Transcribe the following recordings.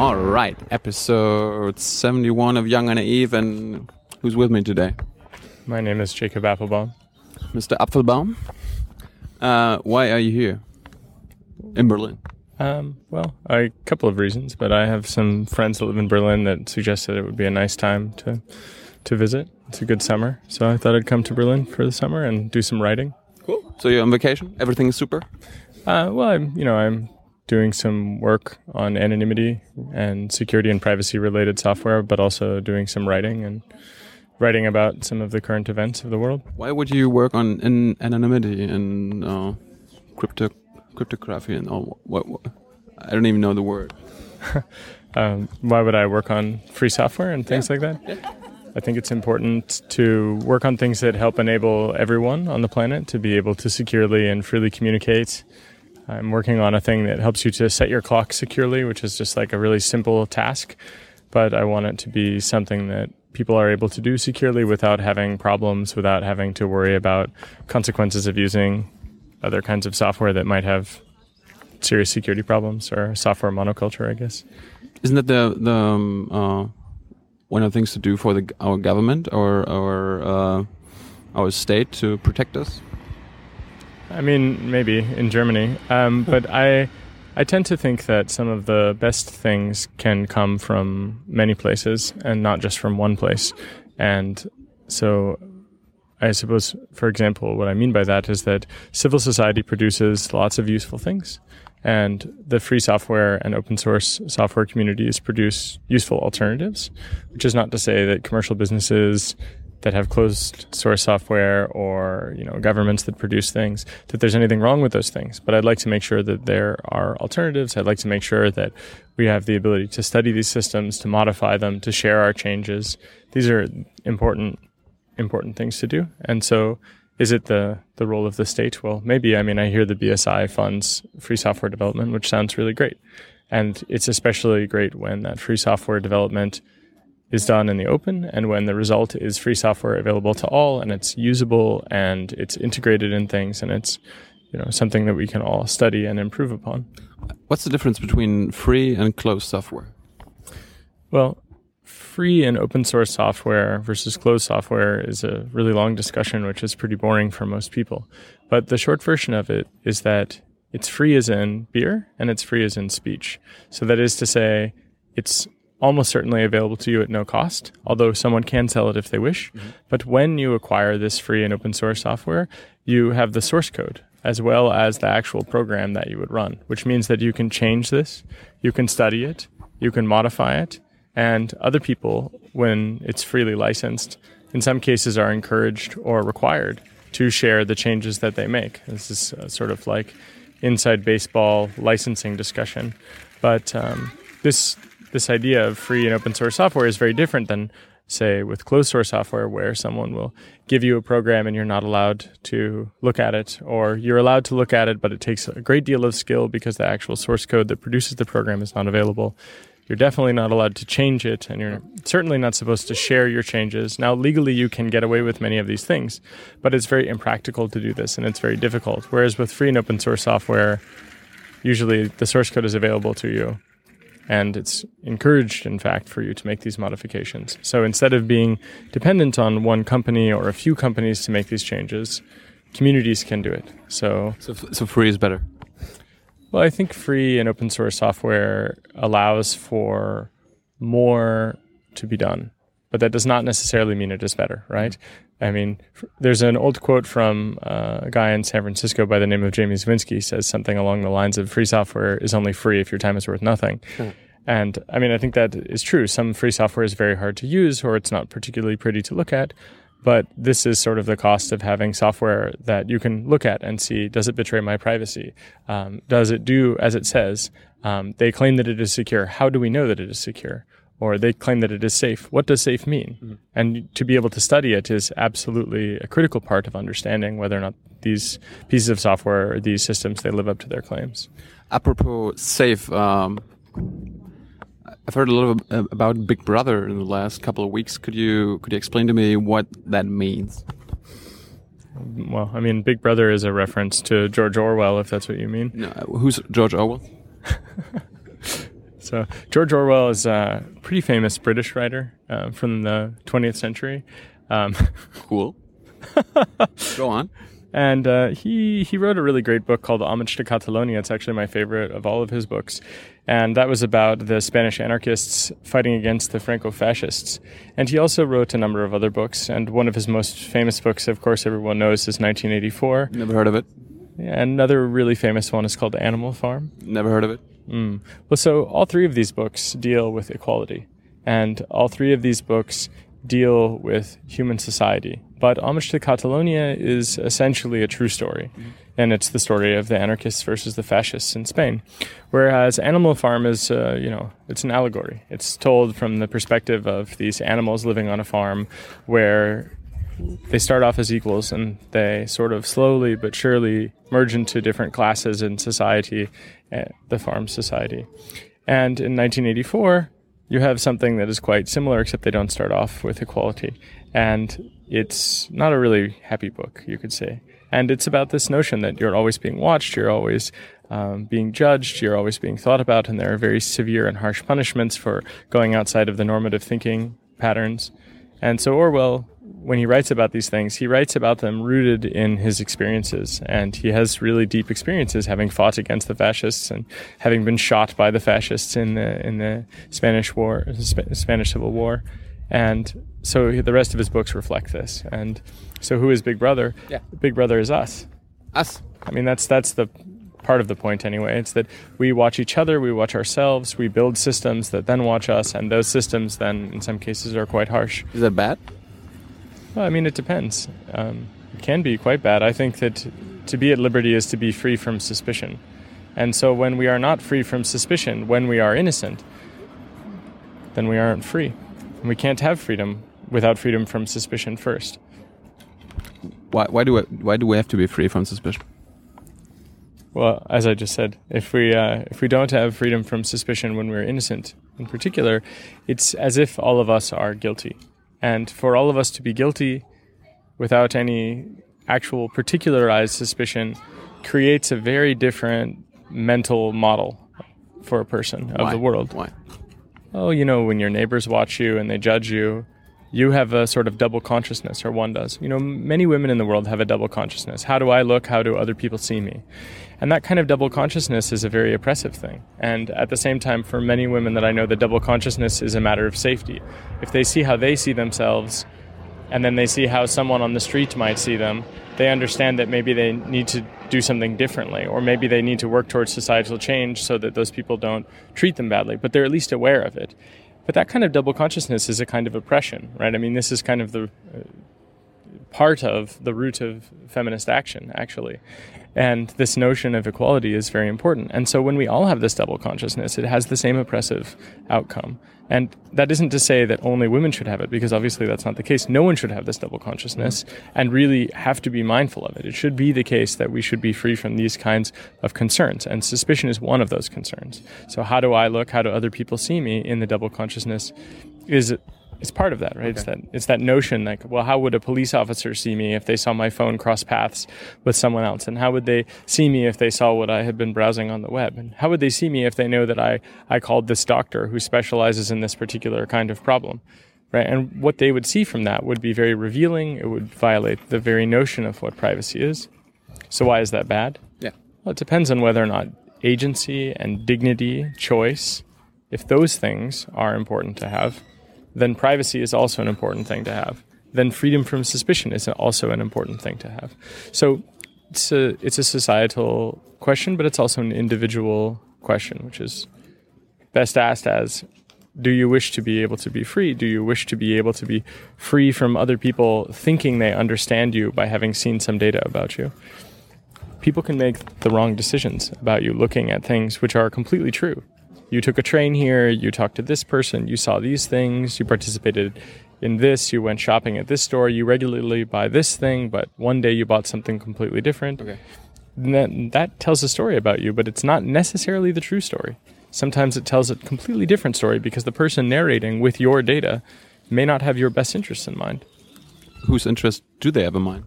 All right, episode 71 of Young and Naive, and who's with me today? My name is Jacob Appelbaum. Mr. Apfelbaum. Uh, why are you here in Berlin? Um, well, a couple of reasons, but I have some friends that live in Berlin that suggested it would be a nice time to to visit. It's a good summer, so I thought I'd come to Berlin for the summer and do some writing. Cool. So you're on vacation? Everything is super? Uh, well, I'm you know I'm doing some work on anonymity and security and privacy related software, but also doing some writing and writing about some of the current events of the world. Why would you work on in anonymity and uh, crypto cryptography and all? What, what, I don't even know the word. um, why would I work on free software and things Yeah. like that? Yeah. I think it's important to work on things that help enable everyone on the planet to be able to securely and freely communicate. I'm working on a thing that helps you to set your clock securely, which is just like a really simple task, but I want it to be something that people are able to do securely without having problems, without having to worry about consequences of using other kinds of software that might have serious security problems or software monoculture, I guess. Isn't that the the um, uh, one of the things to do for the our government or our uh, our state to protect us? I mean, maybe in Germany, um, but I I tend to think that some of the best things can come from many places and not just from one place. And so, I suppose, for example, what I mean by that is that civil society produces lots of useful things, and the free software and open source software communities produce useful alternatives. Which is not to say that commercial businesses that have closed source software or you know governments that produce things that there's anything wrong with those things. But i'd like to make sure that there are alternatives. I'd like to make sure that we have the ability to study these systems to modify them to share our changes. These are important important things to do. And so is it the the role of the state? Well maybe. I mean i hear the bsi funds free software development which sounds really great. And it's especially great when that free software development is done in the open and when the result is free software available to all and it's usable and it's integrated in things and it's you know something that we can all study and improve upon. What's the difference between free and closed software? well free and open source software versus closed software is a really long discussion which is pretty boring for most people. But the short version of it is that it's free as in beer and it's free as in speech. So that is to say it's almost certainly available to you at no cost, although someone can sell it if they wish. But when you acquire this free and open source software, you have the source code as well as the actual program that you would run, which means that you can change this, you can study it, you can modify it, and other people, when it's freely licensed, in some cases are encouraged or required to share the changes that they make. This is uh, sort of like inside baseball licensing discussion. But um, this this idea of free and open source software is very different than say with closed source software where someone will give you a program and you're not allowed to look at it or you're allowed to look at it but it takes a great deal of skill because the actual source code that produces the program is not available. You're definitely not allowed to change it and you're certainly not supposed to share your changes. Now legally you can get away with many of these things but it's very impractical to do this and it's very difficult. Whereas with free and open source software usually the source code is available to you and it's encouraged, in fact, for you to make these modifications. So instead of being dependent on one company or a few companies to make these changes, communities can do it. So, So, so free is better. well, I think free and open source software allows for more to be done, but that does not necessarily mean it is better, right? I mean, there's an old quote from uh, a guy in San Francisco by the name of Jamie Zawinski says something along the lines of free software is only free if your time is worth nothing. And I mean, I think that is true. Some free software is very hard to use or it's not particularly pretty to look at. But this is sort of the cost of having software that you can look at and see does it betray my privacy? Um, does it do as it says? Um, they claim that it is secure. How do we know that it is secure? Or they claim that it is safe. What does safe mean? And to be able to study it is absolutely a critical part of understanding whether or not these pieces of software or these systems they live up to their claims. Apropos safe, um, I've heard a lot of, about Big Brother in the last couple of weeks. Could you could you explain to me what that means? Well, I mean, Big Brother is a reference to George Orwell, if that's what you mean. No, who's George Orwell? So George Orwell is a pretty famous British writer uh, from the 20th century. Um, cool. Go on. And uh, he he wrote a really great book called Homage to Catalonia. It's actually my favorite of all of his books, and that was about the Spanish anarchists fighting against the Franco-fascists. And he also wrote a number of other books. And one of his most famous books, of course, everyone knows, is 1984. Never heard of it. And another really famous one is called Animal Farm. Never heard of it. Mm. Well, so all three of these books deal with equality, and all three of these books deal with human society. But Homage to Catalonia is essentially a true story, mm-hmm. and it's the story of the anarchists versus the fascists in Spain. Whereas Animal Farm is, uh, you know, it's an allegory. It's told from the perspective of these animals living on a farm where they start off as equals and they sort of slowly but surely merge into different classes in society, the farm society. And in 1984, you have something that is quite similar, except they don't start off with equality. And it's not a really happy book, you could say. And it's about this notion that you're always being watched, you're always um, being judged, you're always being thought about, and there are very severe and harsh punishments for going outside of the normative thinking patterns. And so Orwell when he writes about these things, he writes about them rooted in his experiences. And he has really deep experiences having fought against the fascists and having been shot by the fascists in the, in the Spanish War, Spanish Civil War. And so the rest of his books reflect this. And so who is Big Brother? Yeah. Big Brother is us. Us. I mean, that's, that's the part of the point anyway. It's that we watch each other, we watch ourselves, we build systems that then watch us, and those systems then, in some cases, are quite harsh. Is that bad? Well, I mean, it depends. Um, it can be quite bad. I think that to be at liberty is to be free from suspicion. And so when we are not free from suspicion, when we are innocent, then we aren't free. And we can't have freedom without freedom from suspicion first. Why, why, do, we, why do we have to be free from suspicion? Well, as I just said, if we, uh, if we don't have freedom from suspicion when we're innocent, in particular, it's as if all of us are guilty. And for all of us to be guilty without any actual particularized suspicion creates a very different mental model for a person of Why? the world. Why? Oh, you know, when your neighbors watch you and they judge you, you have a sort of double consciousness, or one does. You know, many women in the world have a double consciousness. How do I look? How do other people see me? And that kind of double consciousness is a very oppressive thing. And at the same time, for many women that I know, the double consciousness is a matter of safety. If they see how they see themselves, and then they see how someone on the street might see them, they understand that maybe they need to do something differently, or maybe they need to work towards societal change so that those people don't treat them badly, but they're at least aware of it. But that kind of double consciousness is a kind of oppression, right? I mean, this is kind of the part of the root of feminist action, actually. And this notion of equality is very important. And so when we all have this double consciousness, it has the same oppressive outcome. And that isn't to say that only women should have it, because obviously that's not the case. No one should have this double consciousness and really have to be mindful of it. It should be the case that we should be free from these kinds of concerns. And suspicion is one of those concerns. So, how do I look? How do other people see me in the double consciousness? Is it's part of that, right? Okay. It's that it's that notion like, well, how would a police officer see me if they saw my phone cross paths with someone else? And how would they see me if they saw what I had been browsing on the web? And how would they see me if they know that I, I called this doctor who specializes in this particular kind of problem? Right? And what they would see from that would be very revealing. It would violate the very notion of what privacy is. So why is that bad? Yeah. Well, it depends on whether or not agency and dignity, choice, if those things are important to have, then privacy is also an important thing to have. Then freedom from suspicion is also an important thing to have. So it's a it's a societal question, but it's also an individual question, which is best asked as do you wish to be able to be free? Do you wish to be able to be free from other people thinking they understand you by having seen some data about you? People can make the wrong decisions about you looking at things which are completely true you took a train here, you talked to this person, you saw these things, you participated in this, you went shopping at this store, you regularly buy this thing, but one day you bought something completely different. Okay. That, that tells a story about you, but it's not necessarily the true story. Sometimes it tells a completely different story because the person narrating with your data may not have your best interests in mind. Whose interest do they have in mind?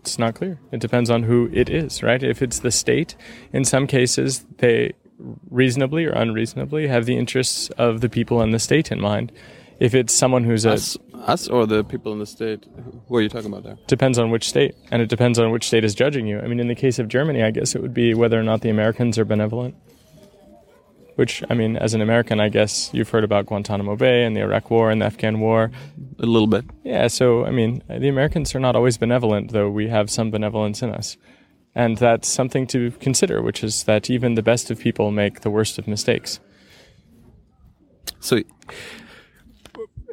It's not clear. It depends on who it is, right? If it's the state, in some cases, they reasonably or unreasonably have the interests of the people in the state in mind. If it's someone who's a Us, us or the people in the state? Who are you talking about there? depends on which state, and it depends on which state is judging you. I mean, in the case of Germany, I guess it would be whether or not the Americans are benevolent. Which, I mean, as an American, I guess you've heard about Guantanamo Bay and the Iraq War and the Afghan War. A little bit. Yeah, so, I mean, the Americans are not always benevolent, though we have some benevolence in us. And that's something to consider, which is that even the best of people make the worst of mistakes. So,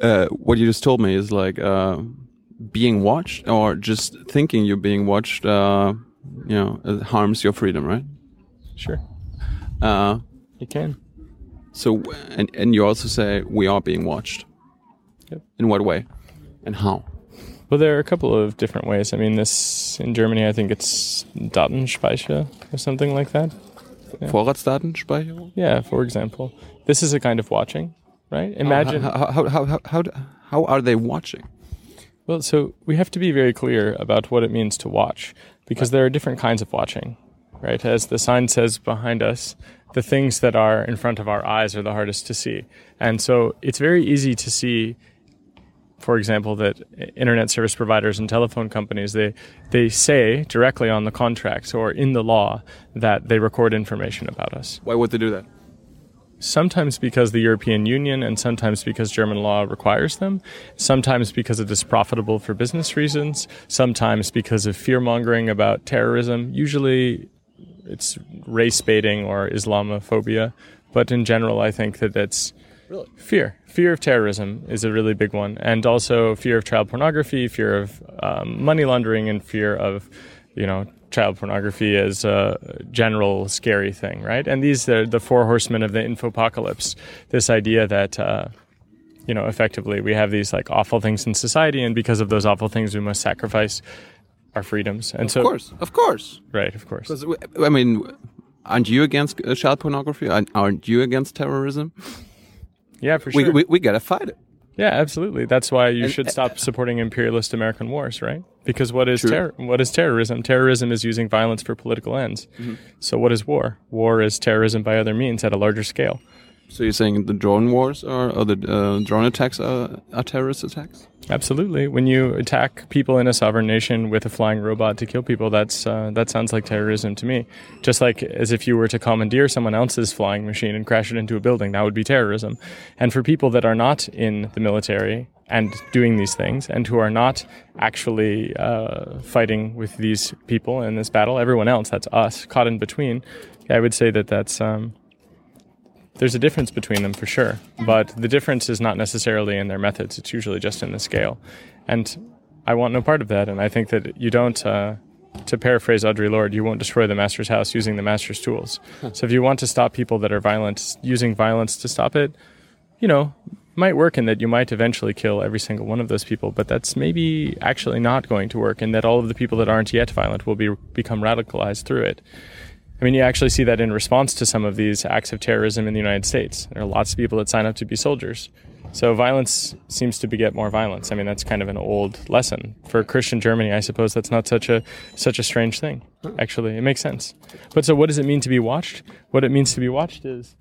uh, what you just told me is like uh, being watched, or just thinking you're being watched. Uh, you know, it harms your freedom, right? Sure, Uh, you can. so, and and you also say we are being watched. Yep. In what way, and how? Well, there are a couple of different ways. I mean, this in Germany, I think it's Datenspeicher or something like that. Vorratsdatenspeicherung. Yeah, for example, this is a kind of watching, right? Oh, Imagine. how how how how how, how are they watching? Well, so we have to be very clear about what it means to watch because there are different kinds of watching, right? As the sign says behind us, the things that are in front of our eyes are the hardest to see. And so it's very easy to see for example that internet service providers and telephone companies they they say directly on the contracts or in the law that they record information about us. Why would they do that? sometimes because the European Union and sometimes because German law requires them, sometimes because it is profitable for business reasons, sometimes because of fear mongering about terrorism. Usually it's race baiting or Islamophobia, but in general, I think that it's Really? fear. Fear of terrorism is a really big one, and also fear of child pornography, fear of um, money laundering, and fear of, you know, child pornography as a general scary thing, right? And these are the four horsemen of the infopocalypse. This idea that. Uh, you know, effectively, we have these like awful things in society, and because of those awful things, we must sacrifice our freedoms. And so, Of course, of course. right, of course. Because I mean, aren't you against uh, child pornography? Aren't- Aren't you against terrorism? Yeah, for We, sure. we we gotta fight it. Yeah, absolutely. That's why you And- should stop supporting imperialist American wars, right? Because what is terror? What is terrorism? Terrorism is using violence for political ends. Mm-hmm. So what is war? War is terrorism by other means at a larger scale. So you're saying the drone wars are, or the uh, drone attacks are, are terrorist attacks? Absolutely. When you attack people in a sovereign nation with a flying robot to kill people, that's uh, that sounds like terrorism to me. Just like as if you were to commandeer someone else's flying machine and crash it into a building, that would be terrorism. And for people that are not in the military and doing these things, and who are not actually uh, fighting with these people in this battle, everyone else, that's us, caught in between. I would say that that's. Um, there's a difference between them for sure, but the difference is not necessarily in their methods. It's usually just in the scale. And I want no part of that. And I think that you don't, uh, to paraphrase Audre Lorde, you won't destroy the master's house using the master's tools. So if you want to stop people that are violent, using violence to stop it, you know, might work in that you might eventually kill every single one of those people, but that's maybe actually not going to work, and that all of the people that aren't yet violent will be become radicalized through it. I mean, you actually see that in response to some of these acts of terrorism in the United States. There are lots of people that sign up to be soldiers. So violence seems to beget more violence. I mean, that's kind of an old lesson for Christian Germany. I suppose that's not such a such a strange thing. Actually, it makes sense. But so, what does it mean to be watched? What it means to be watched is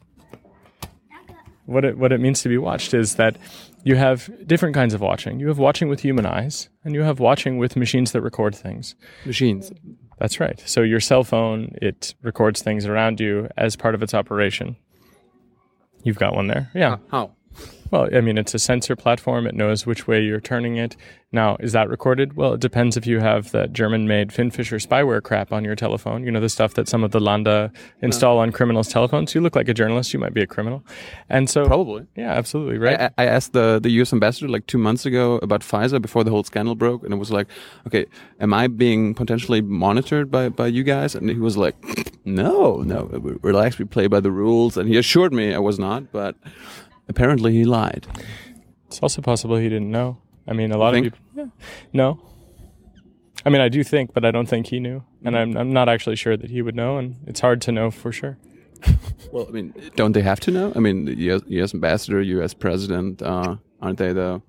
what it what it means to be watched is that you have different kinds of watching. You have watching with human eyes, and you have watching with machines that record things. Machines. That's right. So your cell phone, it records things around you as part of its operation. You've got one there. Yeah. How? Well, I mean, it's a sensor platform. It knows which way you're turning it. Now, is that recorded? Well, it depends if you have that German made Finfisher spyware crap on your telephone. You know, the stuff that some of the Länder install on criminals' telephones. You look like a journalist. You might be a criminal. And so. Probably. Yeah, absolutely. Right. I, I asked the, the U.S. ambassador like two months ago about FISA before the whole scandal broke, and it was like, okay, am I being potentially monitored by, by you guys? And he was like, no, no, relax, we play by the rules. And he assured me I was not, but apparently he lied. It's also possible he didn't know. I mean, a lot of people. Yeah. No. I mean, I do think, but I don't think he knew, and I'm I'm not actually sure that he would know, and it's hard to know for sure. Well, I mean, don't they have to know? I mean, the US, US ambassador, US president, uh, aren't they the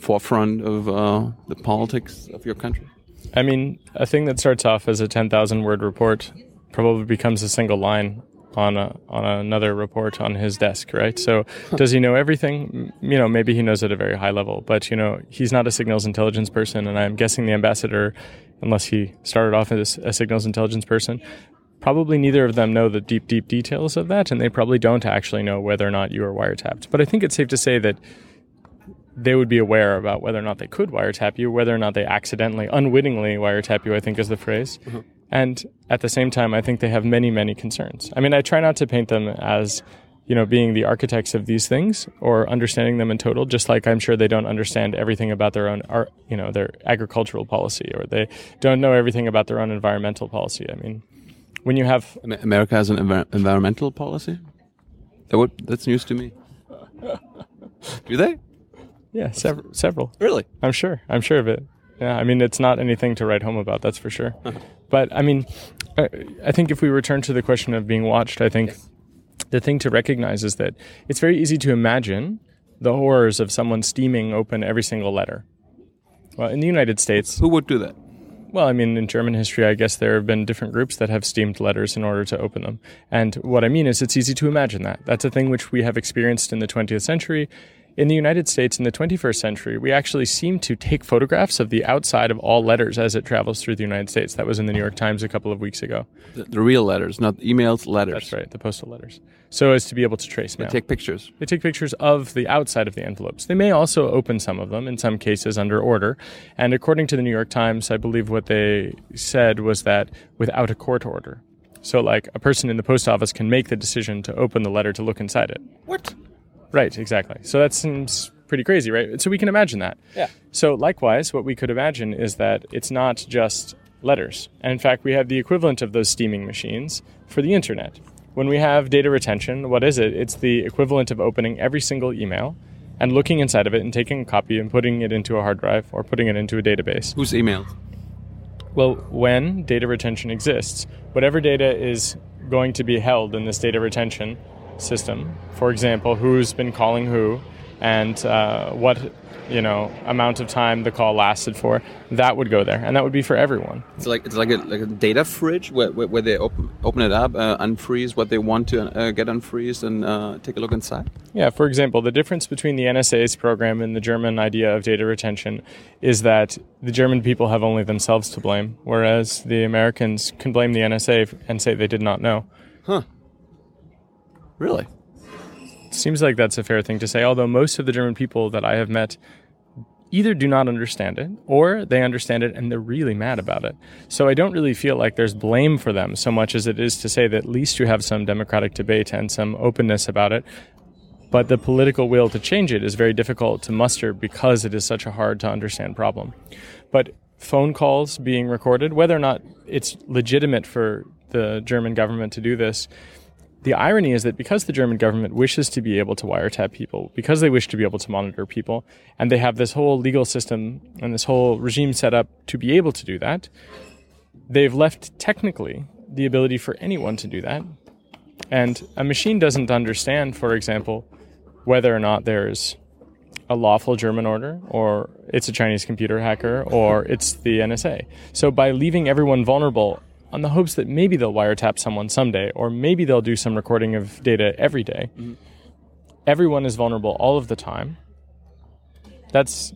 forefront of uh, the politics of your country? I mean, a thing that starts off as a ten thousand word report probably becomes a single line on a, on another report on his desk, right? So does he know everything? You know, maybe he knows at a very high level, but you know, he's not a signals intelligence person, and I'm guessing the ambassador, unless he started off as a signals intelligence person, probably neither of them know the deep, deep details of that, and they probably don't actually know whether or not you are wiretapped. But I think it's safe to say that they would be aware about whether or not they could wiretap you, whether or not they accidentally, unwittingly wiretap you, I think is the phrase. Mm-hmm. And at the same time, I think they have many, many concerns. I mean, I try not to paint them as, you know, being the architects of these things or understanding them in total, just like I'm sure they don't understand everything about their own, art, you know, their agricultural policy or they don't know everything about their own environmental policy. I mean, when you have. America has an env- environmental policy? That would, that's news to me. Do they? Yeah, several. Several. Really? I'm sure. I'm sure of it. Yeah, I mean, it's not anything to write home about, that's for sure. Uh-huh. But I mean, I, I, think if we return to the question of being watched, I think yes. the thing to recognize is that it's very easy to imagine the horrors of someone steaming open every single letter. Well, in the United States. Who would do that? Well, I mean, in German history, I guess there have been different groups that have steamed letters in order to open them. And what I mean is, it's easy to imagine that. That's a thing which we have experienced in the 20th century in the United States in the 21st century, we actually seem to take photographs of the outside of all letters as it travels through the United States. That was in the New York Times a couple of weeks ago. The, the real letters, not emails, letters. That's right, the postal letters. So as to be able to trace mail. They take pictures. They take pictures of the outside of the envelopes. They may also open some of them, in some cases under order. And according to the New York Times, I believe what they said was that without a court order. So, like, a person in the post office can make the decision to open the letter to look inside it. What? Right, exactly. So that seems pretty crazy, right? So we can imagine that. Yeah. So likewise, what we could imagine is that it's not just letters. And in fact, we have the equivalent of those steaming machines for the internet. When we have data retention, what is it? It's the equivalent of opening every single email and looking inside of it and taking a copy and putting it into a hard drive or putting it into a database. Whose email? Well, when data retention exists, whatever data is going to be held in this data retention system, for example, who's been calling who, and uh, what you know amount of time the call lasted for that would go there. And that would be for everyone. It's like it's like a, like a data fridge where, where, where they open, open it up uh, unfreeze what they want to uh, get unfreezed and uh, take a look inside. Yeah for example the difference between the nsa's program and the german idea of data retention is that the german people have only themselves to blame whereas the americans can blame the nsa and say they did not know. Huh really seems like that's a fair thing to say, although most of the German people that I have met either do not understand it or they understand it and they're really mad about it. So I don't really feel like there's blame for them so much as it is to say that at least you have some democratic debate and some openness about it. But the political will to change it is very difficult to muster because it is such a hard to understand problem. But phone calls being recorded, whether or not it's legitimate for the German government to do this, the irony is that because the German government wishes to be able to wiretap people, because they wish to be able to monitor people, and they have this whole legal system and this whole regime set up to be able to do that, they've left technically the ability for anyone to do that. And a machine doesn't understand, for example, whether or not there's a lawful German order, or it's a Chinese computer hacker, or it's the NSA. So by leaving everyone vulnerable on the hopes that maybe they'll wiretap someone someday, or maybe they'll do some recording of data every day. Mm-hmm. Everyone is vulnerable all of the time. That's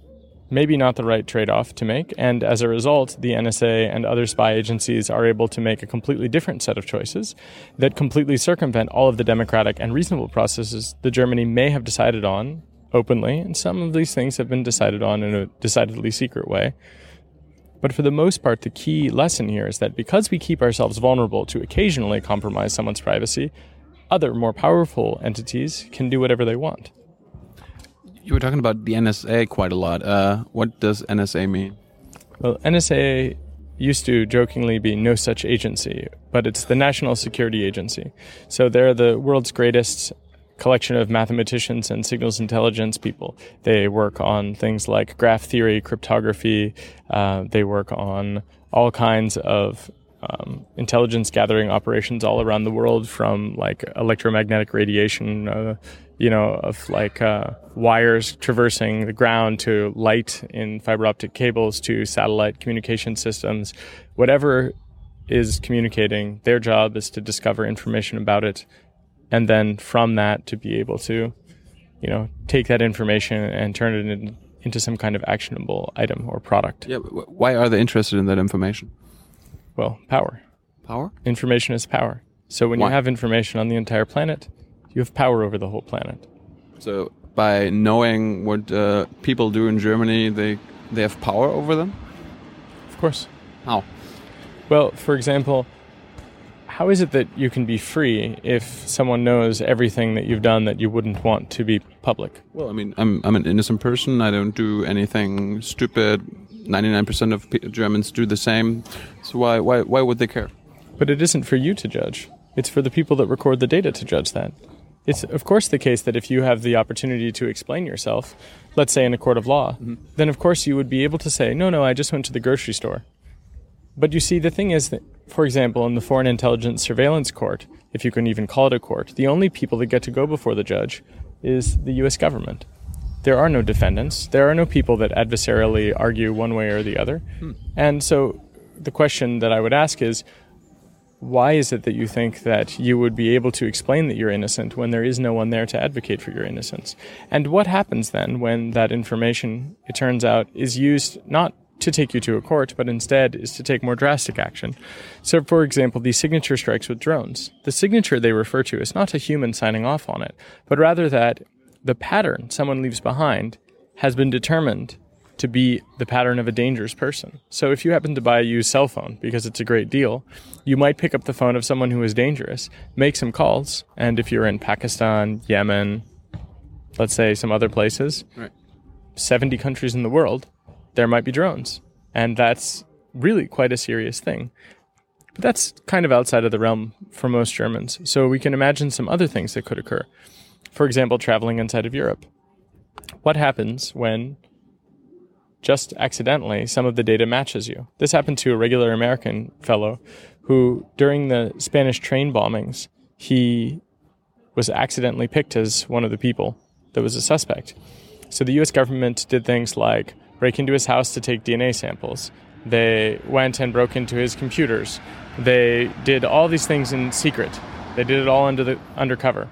maybe not the right trade off to make. And as a result, the NSA and other spy agencies are able to make a completely different set of choices that completely circumvent all of the democratic and reasonable processes that Germany may have decided on openly. And some of these things have been decided on in a decidedly secret way. But for the most part, the key lesson here is that because we keep ourselves vulnerable to occasionally compromise someone's privacy, other more powerful entities can do whatever they want. You were talking about the NSA quite a lot. Uh, what does NSA mean? Well, NSA used to jokingly be no such agency, but it's the National Security Agency. So they're the world's greatest collection of mathematicians and signals intelligence people. They work on things like graph theory, cryptography. Uh, they work on all kinds of um, intelligence gathering operations all around the world, from like electromagnetic radiation, uh, you know, of like uh, wires traversing the ground to light in fiber optic cables to satellite communication systems, whatever is communicating. Their job is to discover information about it, and then from that to be able to, you know, take that information and turn it in, into some kind of actionable item or product. Yeah, but why are they interested in that information? Well, power. Power? Information is power. So when Why? you have information on the entire planet, you have power over the whole planet. So by knowing what uh, people do in Germany, they they have power over them. Of course. How? Well, for example, how is it that you can be free if someone knows everything that you've done that you wouldn't want to be public? Well, I mean, I'm I'm an innocent person. I don't do anything stupid. Ninety nine percent of pe- Germans do the same. So why why why would they care? But it isn't for you to judge. It's for the people that record the data to judge that. It's, of course, the case that if you have the opportunity to explain yourself, let's say in a court of law, mm-hmm. then of course you would be able to say, no, no, I just went to the grocery store. But you see, the thing is that, for example, in the Foreign Intelligence Surveillance Court, if you can even call it a court, the only people that get to go before the judge is the US government. There are no defendants. There are no people that adversarially argue one way or the other. Hmm. And so the question that I would ask is why is it that you think that you would be able to explain that you're innocent when there is no one there to advocate for your innocence? And what happens then when that information, it turns out, is used not to take you to a court, but instead is to take more drastic action? So, for example, these signature strikes with drones, the signature they refer to is not a human signing off on it, but rather that the pattern someone leaves behind has been determined to be the pattern of a dangerous person. So if you happen to buy a used cell phone because it's a great deal, you might pick up the phone of someone who is dangerous, make some calls, and if you're in Pakistan, Yemen, let's say some other places, Right. 70 countries in the world, there might be drones. And that's really quite a serious thing. But that's kind of outside of the realm for most Germans. So we can imagine some other things that could occur. For example, traveling inside of Europe. What happens when just accidentally some of the data matches you? This happened to a regular American fellow who, during the Spanish train bombings, he was accidentally picked as one of the people that was a suspect. So the US government did things like break into his house to take DNA samples. They went and broke into his computers. They did all these things in secret. They did it all under the undercover.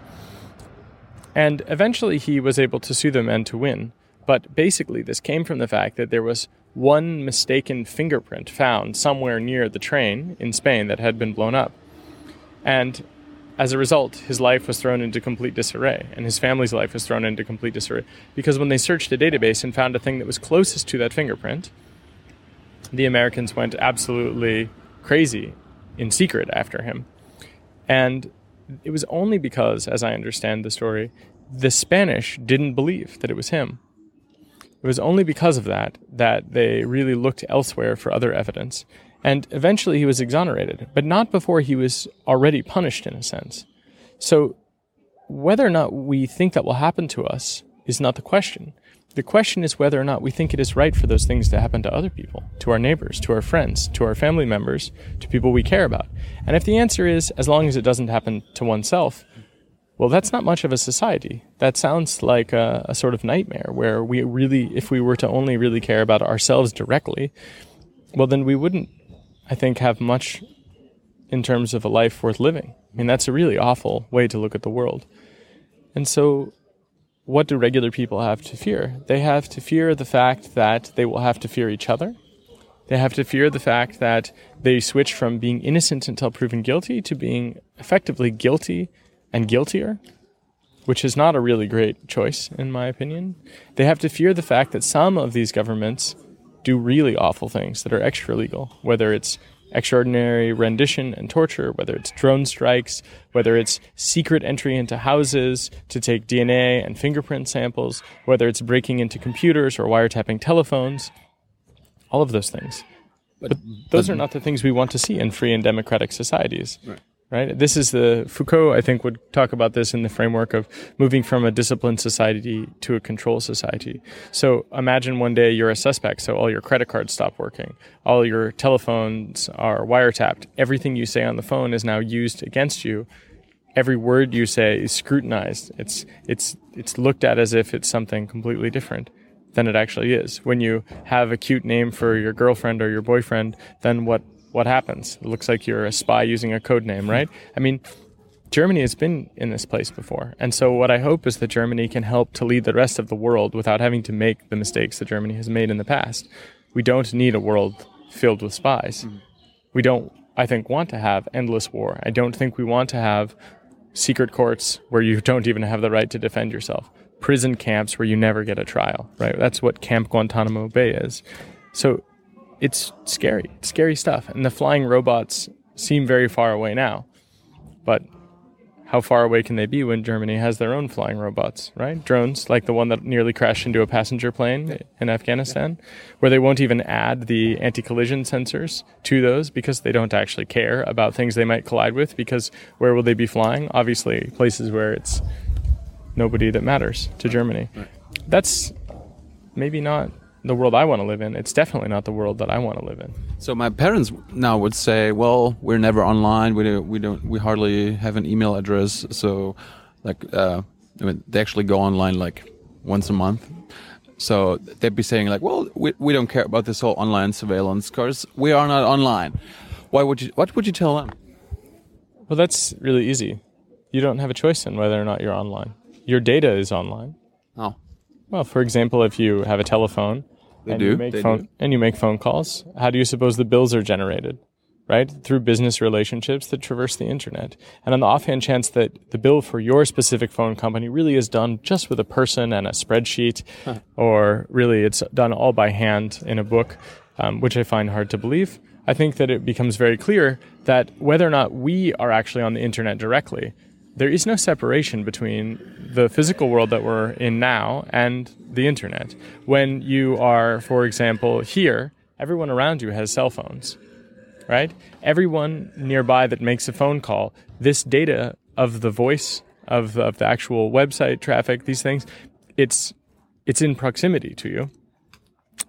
And eventually he was able to sue them and to win. But basically, this came from the fact that there was one mistaken fingerprint found somewhere near the train in Spain that had been blown up. And as a result, his life was thrown into complete disarray, and his family's life was thrown into complete disarray. Because when they searched a database and found a thing that was closest to that fingerprint, the Americans went absolutely crazy in secret after him. And it was only because, as I understand the story, the Spanish didn't believe that it was him. It was only because of that that they really looked elsewhere for other evidence. And eventually he was exonerated, but not before he was already punished in a sense. So whether or not we think that will happen to us is not the question. The question is whether or not we think it is right for those things to happen to other people, to our neighbors, to our friends, to our family members, to people we care about. And if the answer is as long as it doesn't happen to oneself, well, that's not much of a society. That sounds like a, a, sort of nightmare where we really, if we were to only really care about ourselves directly, well, then we wouldn't, I think, have much in terms of a life worth living. I mean, that's a really awful way to look at the world. And so, what do regular people have to fear? They have to fear the fact that they will have to fear each other. They have to fear the fact that they switch from being innocent until proven guilty to being effectively guilty and guiltier, which is not a really great choice, in my opinion. They have to fear the fact that some of these governments do really awful things that are extra legal, whether it's extraordinary rendition and torture, whether it's drone strikes, whether it's secret entry into houses to take DNA and fingerprint samples, whether it's breaking into computers or wiretapping telephones, all of those things. But, but those but, are not the things we want to see in free and democratic societies. Right right? This is the Foucault, I think, would talk about this in the framework of moving from a disciplined society to a control society. So imagine one day you're a suspect, so all your credit cards stop working, all your telephones are wiretapped, everything you say on the phone is now used against you. Every word you say is scrutinized. It's it's it's looked at as if it's something completely different than it actually is. When you have a cute name for your girlfriend or your boyfriend, then what what happens? It looks like you're a spy using a code name, right? I mean, Germany has been in this place before. And so, what I hope is that Germany can help to lead the rest of the world without having to make the mistakes that Germany has made in the past. We don't need a world filled with spies. Mm-hmm. We don't, I think, want to have endless war. I don't think we want to have secret courts where you don't even have the right to defend yourself, prison camps where you never get a trial, right? That's what Camp Guantanamo Bay is. So, it's scary, it's scary stuff. And the flying robots seem very far away now. But how far away can they be when Germany has their own flying robots, right? Drones, like the one that nearly crashed into a passenger plane in Afghanistan, where they won't even add the anti collision sensors to those because they don't actually care about things they might collide with. Because where will they be flying? Obviously, places where it's nobody that matters to Germany. That's maybe not the world I want to live in. It's definitely not the world that I want to live in. So my parents now would say, "Well, we're never online. We don't. We don't. We hardly have an email address. So, like, uh, I mean, they actually go online like once a month. So they'd be saying like, "Well, we we don't care about this whole online surveillance because we are not online." Why would you? What would you tell them? Well, that's really easy. You don't have a choice in whether or not you're online. Your data is online. Oh. Well, for example, if you have a telephone they and do. You make they phone, do. And you make phone calls. How do you suppose the bills are generated? Right? Through business relationships that traverse the internet. And on the offhand chance that the bill for your specific phone company really is done just with a person and a spreadsheet, huh. or really it's done all by hand in a book, um, which I find hard to believe, I think that it becomes very clear that whether or not we are actually on the internet directly, there is no separation between the physical world that we're in now and the internet. When you are, for example, here, everyone around you has cell phones, right? Everyone nearby that makes a phone call, this data of the voice of, of the actual website traffic, these things, it's it's in proximity to you.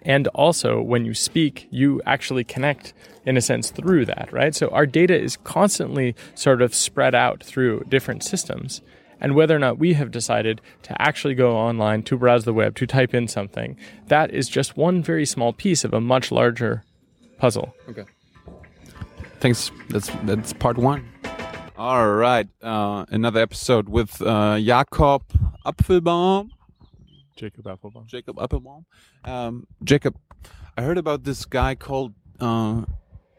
And also, when you speak, you actually connect in a sense through that, right? So our data is constantly sort of spread out through different systems. And whether or not we have decided to actually go online, to browse the web, to type in something, that is just one very small piece of a much larger puzzle. Okay. Thanks. That's that's part one. All right. Uh, another episode with uh, Jakob Apfelbaum. Jacob Appelbaum. Jacob Appelbaum. Um, Jacob, I heard about this guy called uh,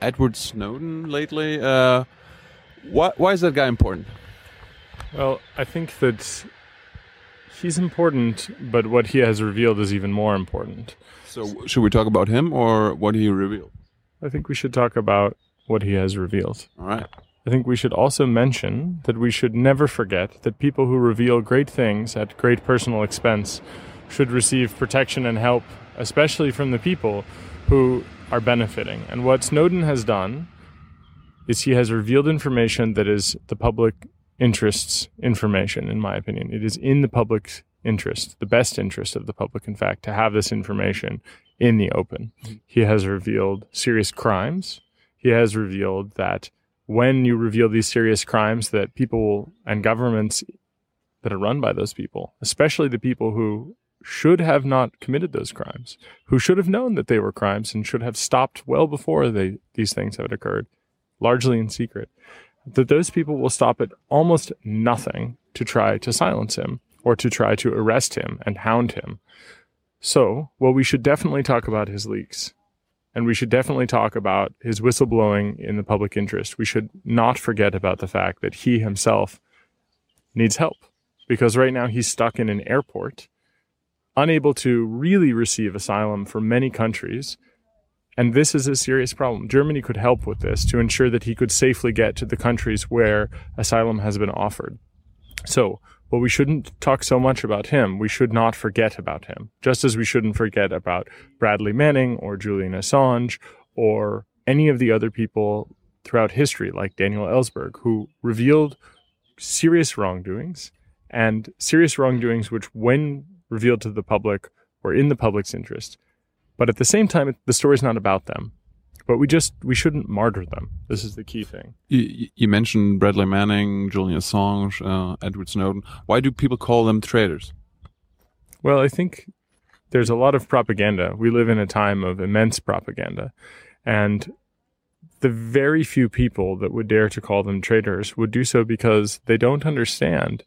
Edward Snowden lately. Uh, why, why is that guy important? Well, I think that he's important, but what he has revealed is even more important. So, should we talk about him or what he revealed? I think we should talk about what he has revealed. All right. I think we should also mention that we should never forget that people who reveal great things at great personal expense should receive protection and help, especially from the people who are benefiting. And what Snowden has done is he has revealed information that is the public interest's information, in my opinion. It is in the public's interest, the best interest of the public, in fact, to have this information in the open. He has revealed serious crimes. He has revealed that when you reveal these serious crimes, that people and governments that are run by those people, especially the people who should have not committed those crimes, who should have known that they were crimes and should have stopped well before they, these things had occurred, largely in secret, that those people will stop at almost nothing to try to silence him or to try to arrest him and hound him. So, well, we should definitely talk about his leaks. And we should definitely talk about his whistleblowing in the public interest. We should not forget about the fact that he himself needs help because right now he's stuck in an airport unable to really receive asylum from many countries. And this is a serious problem. Germany could help with this to ensure that he could safely get to the countries where asylum has been offered. So, but we shouldn't talk so much about him. We should not forget about him, just as we shouldn't forget about Bradley Manning or Julian Assange or any of the other people throughout history, like Daniel Ellsberg, who revealed serious wrongdoings and serious wrongdoings which, when revealed to the public or in the public's interest. But at the same time, the story's not about them. But we just we shouldn't martyr them. This is the key thing. You, you mentioned Bradley Manning, Julian Assange, uh, Edward Snowden. Why do people call them traitors? Well, I think there's a lot of propaganda. We live in a time of immense propaganda, and the very few people that would dare to call them traitors would do so because they don't understand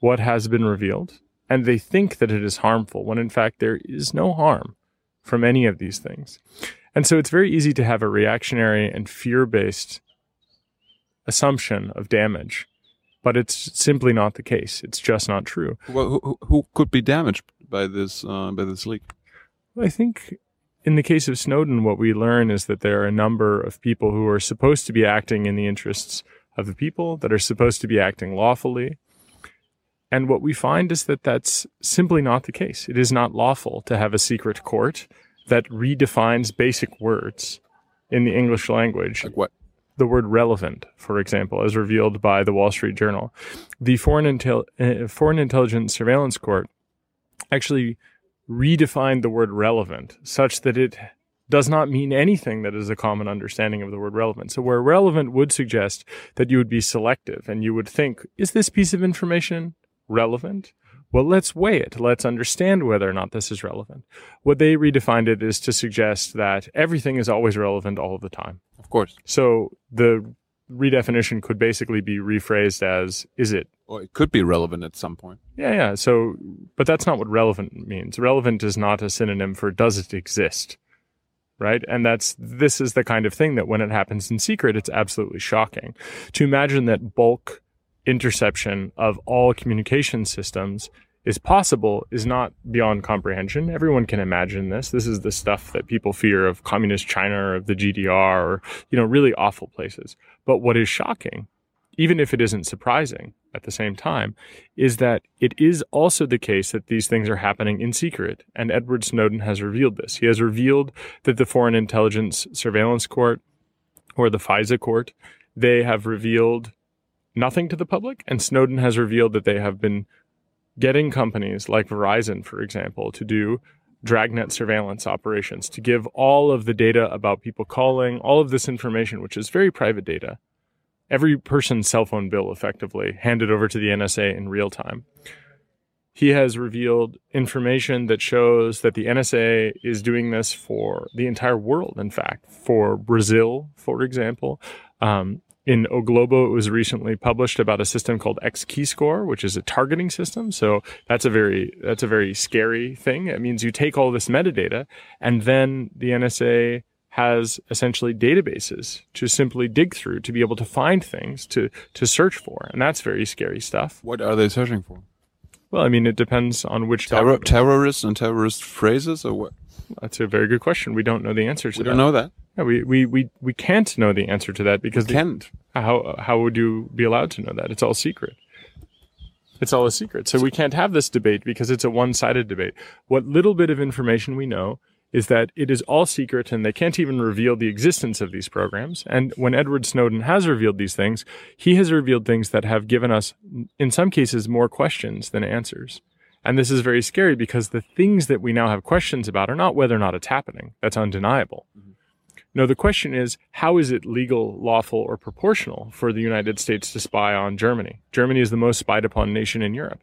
what has been revealed and they think that it is harmful when in fact there is no harm from any of these things. And so it's very easy to have a reactionary and fear based assumption of damage, but it's simply not the case. It's just not true. Well, who, who could be damaged by this uh, by this leak? I think in the case of Snowden, what we learn is that there are a number of people who are supposed to be acting in the interests of the people, that are supposed to be acting lawfully. And what we find is that that's simply not the case. It is not lawful to have a secret court that redefines basic words in the English language. Like what? The word relevant, for example, as revealed by the Wall Street Journal. The Foreign, Intel- uh, Foreign Intelligence Surveillance Court actually redefined the word relevant such that it does not mean anything that is a common understanding of the word relevant. So where relevant would suggest that you would be selective and you would think, is this piece of information relevant? Well, let's weigh it. Let's understand whether or not this is relevant. What they redefined it is to suggest that everything is always relevant all of the time. Of course. So the redefinition could basically be rephrased as, is it Well, it could be relevant at some point. yeah, yeah. So, but that's not what relevant means. Relevant is not a synonym for does it exist, right? And that's this is the kind of thing that when it happens in secret, it's absolutely shocking. To imagine that bulk interception of all communication systems is possible is not beyond comprehension. Everyone can imagine this. This is the stuff that people fear of communist China or of the GDR or, you know, really awful places. But what is shocking, even if it isn't surprising at the same time, is that it is also the case that these things are happening in secret. And Edward Snowden has revealed this. He has revealed that the Foreign Intelligence Surveillance Court or the FISA court, they have revealed nothing to the public. And Snowden has revealed that they have been getting companies like Verizon, for example, to do dragnet surveillance operations, to give all of the data about people calling, all of this information, which is very private data, every person's cell phone bill effectively handed over to the NSA in real time. He has revealed information that shows that the NSA is doing this for the entire world, in fact, for Brazil, for example. Um, in O Globo, it was recently published about a system called X XKeyscore, which is a targeting system. So that's a very that's a very scary thing. It means you take all this metadata, and then the NSA has essentially databases to simply dig through to be able to find things to to search for, and that's very scary stuff. What are they searching for? Well, I mean, it depends on which Terror, terrorists and terrorist phrases, or what? That's a very good question. We don't know the answer to We that. don't know that. Yeah, we, we, we, we can't know the answer to that because the- Can't. how how would you be allowed to know that? It's all secret. It's all a secret. So we can't have this debate because it's a one-sided debate. What little bit of information we know is that it is all secret and they can't even reveal the existence of these programs. And when Edward Snowden has revealed these things, he has revealed things that have given us in some cases more questions than answers. And this is very scary because the things that we now have questions about are not whether or not it's happening. That's undeniable. Mm-hmm. No, the question is how is it legal, lawful, or proportional for the United States to spy on Germany? Germany is the most spied upon nation in Europe.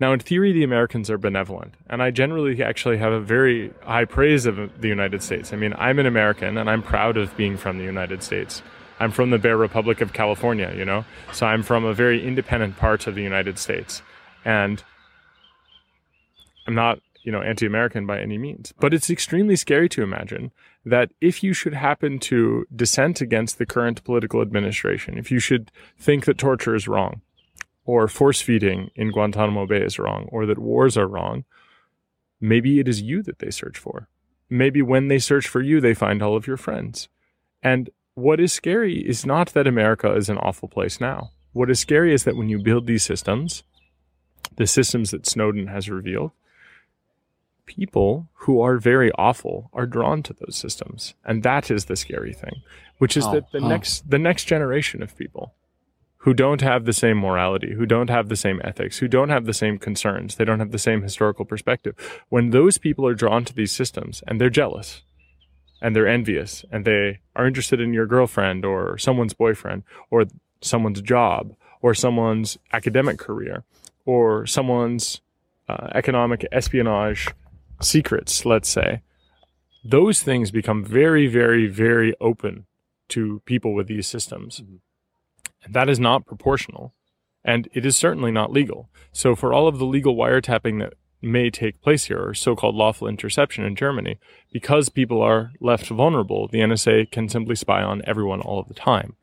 Now, in theory, the Americans are benevolent, and I generally actually have a very high praise of the United States. I mean, I'm an American, and I'm proud of being from the United States. I'm from the Bear Republic of California, you know, so I'm from a very independent part of the United States, and I'm not, you know, anti-American by any means. But it's extremely scary to imagine that if you should happen to dissent against the current political administration, if you should think that torture is wrong, or force feeding in Guantanamo Bay is wrong, or that wars are wrong, maybe it is you that they search for. Maybe when they search for you, they find all of your friends. And what is scary is not that America is an awful place now. What is scary is that when you build these systems, the systems that Snowden has revealed, people who are very awful are drawn to those systems. And that is the scary thing, which is Oh, that the oh. next the next generation of people who don't have the same morality, who don't have the same ethics, who don't have the same concerns, they don't have the same historical perspective. When those people are drawn to these systems and they're jealous and they're envious and they are interested in your girlfriend or someone's boyfriend or someone's job or someone's academic career or someone's uh, economic espionage secrets, let's say, those things become very, very, very open to people with these systems. Mm-hmm. And that is not proportional. And it is certainly not legal. So for all of the legal wiretapping that may take place here, or so-called lawful interception in Germany, because people are left vulnerable, the NSA can simply spy on everyone all of the time.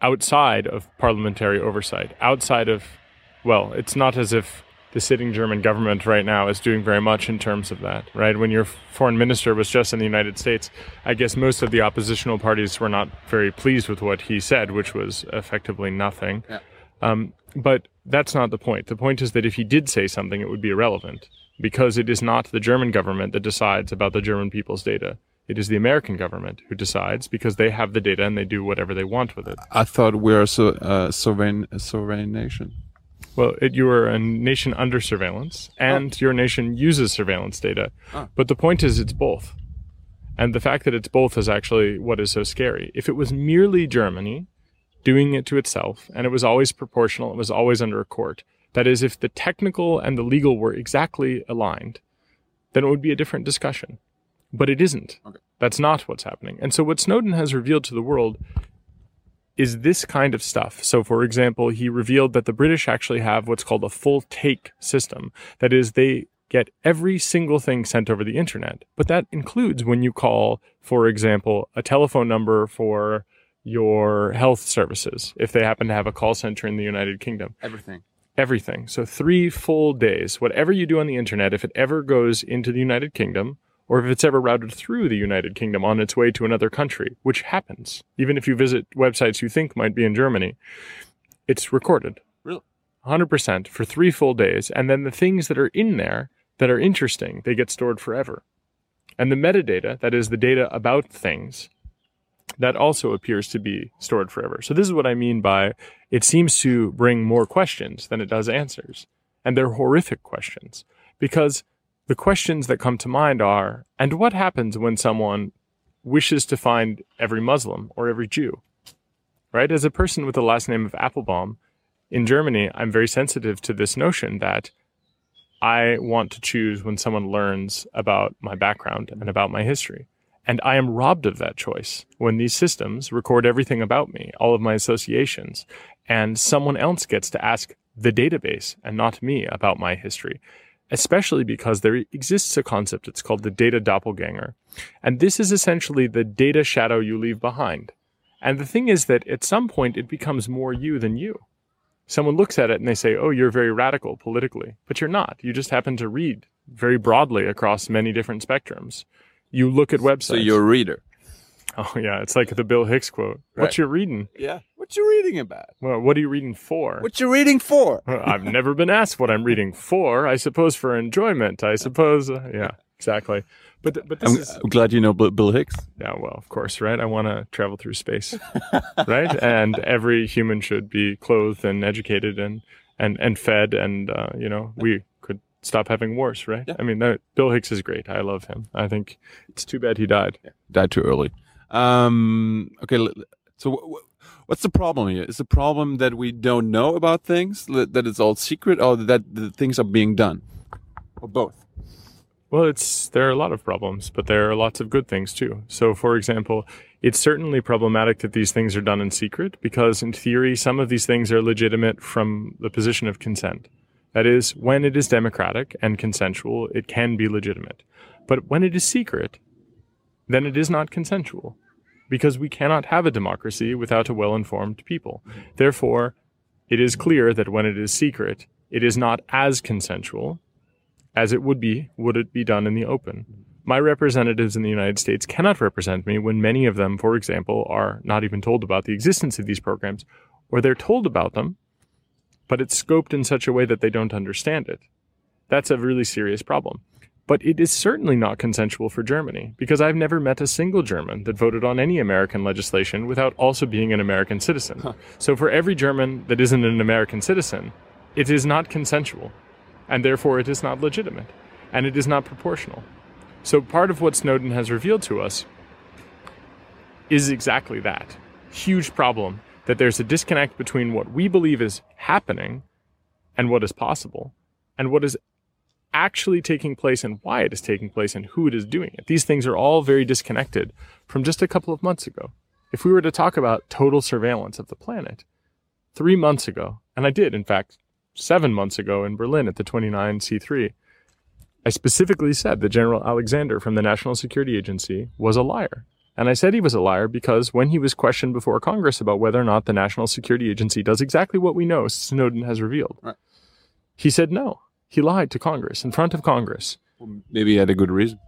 Outside of parliamentary oversight, outside of, well, it's not as if the sitting German government right now is doing very much in terms of that, right? When your foreign minister was just in the United States, I guess most of the oppositional parties were not very pleased with what he said, which was effectively nothing. Yeah. Um, but that's not the point. The point is that if he did say something, it would be irrelevant because it is not the German government that decides about the German people's data. It is the American government who decides because they have the data and they do whatever they want with it. I thought we're so, uh, sovereign, a sovereign nation. Well, it, you are a nation under surveillance, oh. and your nation uses surveillance data. Oh. But the point is, it's both. And the fact that it's both is actually what is so scary. If it was merely Germany doing it to itself, and it was always proportional, it was always under a court, that is, if the technical and the legal were exactly aligned, then it would be a different discussion. But it isn't. Okay. That's not what's happening. And so, what Snowden has revealed to the world is this kind of stuff. So, for example, he revealed that the British actually have what's called a full take system. That is, they get every single thing sent over the internet. But that includes when you call, for example, a telephone number for your health services, if they happen to have a call center in the United Kingdom Everything. everything. So three full days. Whatever you do on the internet, if it ever goes into the United Kingdom, or if it's ever routed through the United Kingdom on its way to another country, which happens, even if you visit websites you think might be in Germany, it's recorded. Really? 100% for three full days. And then the things that are in there that are interesting, they get stored forever. And the metadata, that is the data about things, that also appears to be stored forever. So this is what I mean by it seems to bring more questions than it does answers. And they're horrific questions because the questions that come to mind are, and what happens when someone wishes to find every Muslim or every Jew? Right? As a person with the last name of Appelbaum in Germany, I'm very sensitive to this notion that I want to choose when someone learns about my background and about my history. And I am robbed of that choice when these systems record everything about me, all of my associations, and someone else gets to ask the database and not me about my history, especially because there exists a concept. It's called the data doppelganger. And this is essentially the data shadow you leave behind. And the thing is that at some point it becomes more you than you. Someone looks at it and they say, oh, you're very radical politically, but you're not. You just happen to read very broadly across many different spectrums. You look at websites. So you're a reader. Oh yeah, it's like the Bill Hicks quote. What Right. you reading? Yeah. What are you reading about? Well, what are you reading for? What you reading for? I've never been asked what I'm reading for. I suppose for enjoyment. I suppose. Uh, yeah, exactly. But th- but this I'm, is I'm glad you know Bill Bill Hicks. yeah. Well, of course, right? I want to travel through space, right? And every human should be clothed and educated and and and fed, and uh, you know we could stop having wars, right? Yeah. I mean, that, Bill Hicks is great. I love him. I think it's too bad he died. Died too early. Um. Okay. So wh- wh- what's the problem here? Is the problem that we don't know about things? That it's all secret, or that the things are being done, or both? Well, it's there are a lot of problems, but there are lots of good things too. So, for example, it's certainly problematic that these things are done in secret because, in theory, some of these things are legitimate from the position of consent. That is, when it is democratic and consensual, it can be legitimate. But when it is secret, then it is not consensual because we cannot have a democracy without a well informed people. Therefore, it is clear that when it is secret, it is not as consensual as it would be would it be done in the open. My representatives in the United States cannot represent me when many of them, for example, are not even told about the existence of these programs, or they're told about them, but it's scoped in such a way that they don't understand it. That's a really serious problem. But it is certainly not consensual for Germany, because I've never met a single German that voted on any American legislation without also being an American citizen. So for every German that isn't an American citizen, it is not consensual and therefore it is not legitimate, and it is not proportional. So part of what Snowden has revealed to us is exactly that huge problem that there's a disconnect between what we believe is happening and what is possible, and what is actually taking place and why it is taking place and who it is doing it. These things are all very disconnected from just a couple of months ago. If we were to talk about total surveillance of the planet, three months ago, and I did, in fact, seven months ago in Berlin at the 29C3, I specifically said that General Alexander from the National Security Agency was a liar. And I said he was a liar because when he was questioned before Congress about whether or not the National Security Agency does exactly what we know Snowden has revealed, Right. he said no. He lied to Congress in front of Congress. Well, maybe he had a good reason.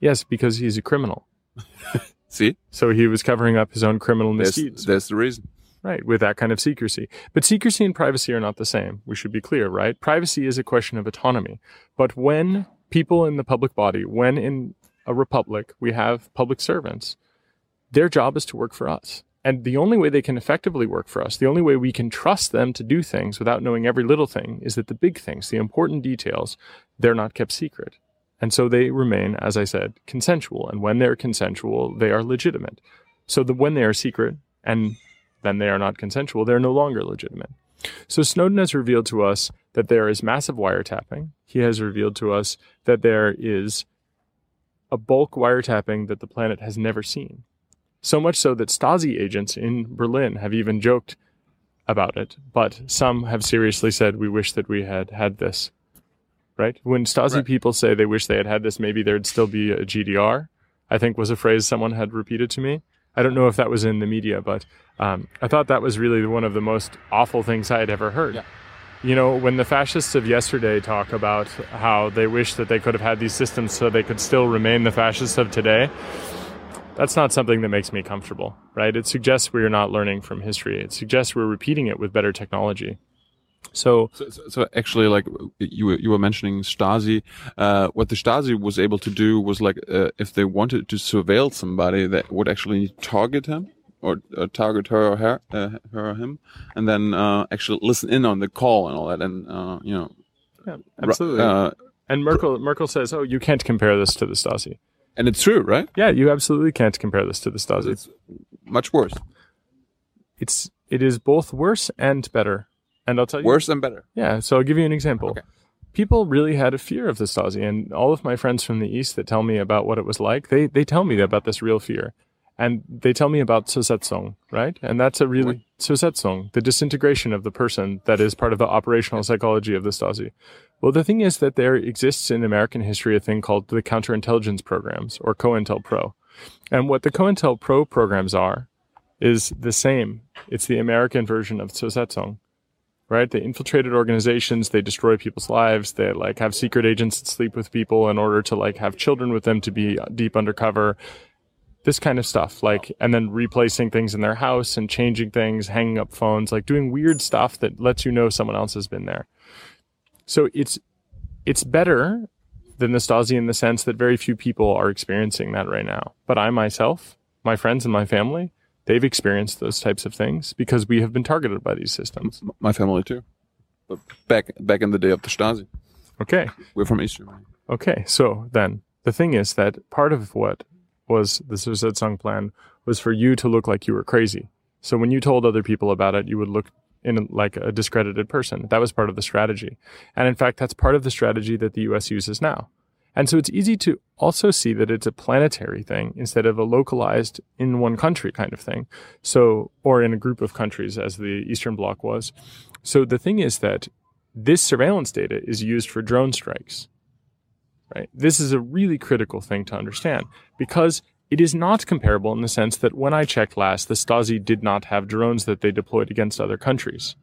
Yes, because he's a criminal. See, So he was covering up his own criminal that's, misdeeds. that's the reason. Right, with that kind of secrecy. But secrecy and privacy are not the same. We should be clear, right? Privacy is a question of autonomy. But when people in the public body, when in a republic we have public servants, their job is to work for us. And the only way they can effectively work for us, the only way we can trust them to do things without knowing every little thing, is that the big things, the important details, they're not kept secret. And so they remain, as I said, consensual. And when they're consensual, they are legitimate. So when they are secret and then they are not consensual, they're no longer legitimate. So Snowden has revealed to us that there is massive wiretapping. He has revealed to us that there is a bulk wiretapping that the planet has never seen. So much so that Stasi agents in Berlin have even joked about it, but some have seriously said, We wish that we had had this. Right? When Stasi Right. people say they wish they had had this, maybe there'd still be a GDR, I think was a phrase someone had repeated to me. I don't know if that was in the media, but um, I thought that was really one of the most awful things I had ever heard. Yeah. You know, when the fascists of yesterday talk about how they wish that they could have had these systems so they could still remain the fascists of today, that's not something that makes me comfortable, right? It suggests we're not learning from history. It suggests we're repeating it with better technology. So, So, so, so actually, like you were, you were mentioning Stasi, uh, what the Stasi was able to do was like uh, if they wanted to surveil somebody, they would actually target him or uh, target her or her, uh, her or him, and then uh, actually listen in on the call and all that, and uh, you know, yeah, absolutely. Uh, and Merkel, Merkel says, "Oh, you can't compare this to the Stasi." And it's true, right? Yeah, you absolutely can't compare this to the Stasi. It's much worse, It's it is both worse and better. And I'll tell you, worse and better. Yeah, so I'll give you an example. Okay. People really had a fear of the Stasi, and all of my friends from the East that tell me about what it was like, they, they tell me about this real fear. And they tell me about Zersetzung, right? And that's a really Zersetzung, the disintegration of the person that is part of the operational psychology of the Stasi. Well, the thing is that there exists in American history a thing called the counterintelligence programs, or COINTELPRO. And what the COINTELPRO programs are is the same. It's the American version of Zersetzung right? They infiltrated organizations, they destroy people's lives, they like have secret agents that sleep with people in order to like have children with them to be uh, deep undercover. This kind of stuff, like, and then replacing things in their house and changing things, hanging up phones, like doing weird stuff that lets you know someone else has been there. So it's it's better than the Stasi in the sense that very few people are experiencing that right now. But I myself, my friends and my family, they've experienced those types of things because we have been targeted by these systems. My family too, but back back in the day of the Stasi, Okay. we're from East Germany. Okay, so then the thing is that part of what was the Suicide plan was for you to look like you were crazy. So when you told other people about it, you would look in like a discredited person. That was part of the strategy. And in fact, that's part of the strategy that the US uses now. And so it's easy to also see that it's a planetary thing instead of a localized in one country kind of thing. So, or in a group of countries as the Eastern Bloc was. So the thing is that this surveillance data is used for drone strikes right? This is a really critical thing to understand because it is not comparable in the sense that when I checked last, the Stasi did not have drones that they deployed against other countries.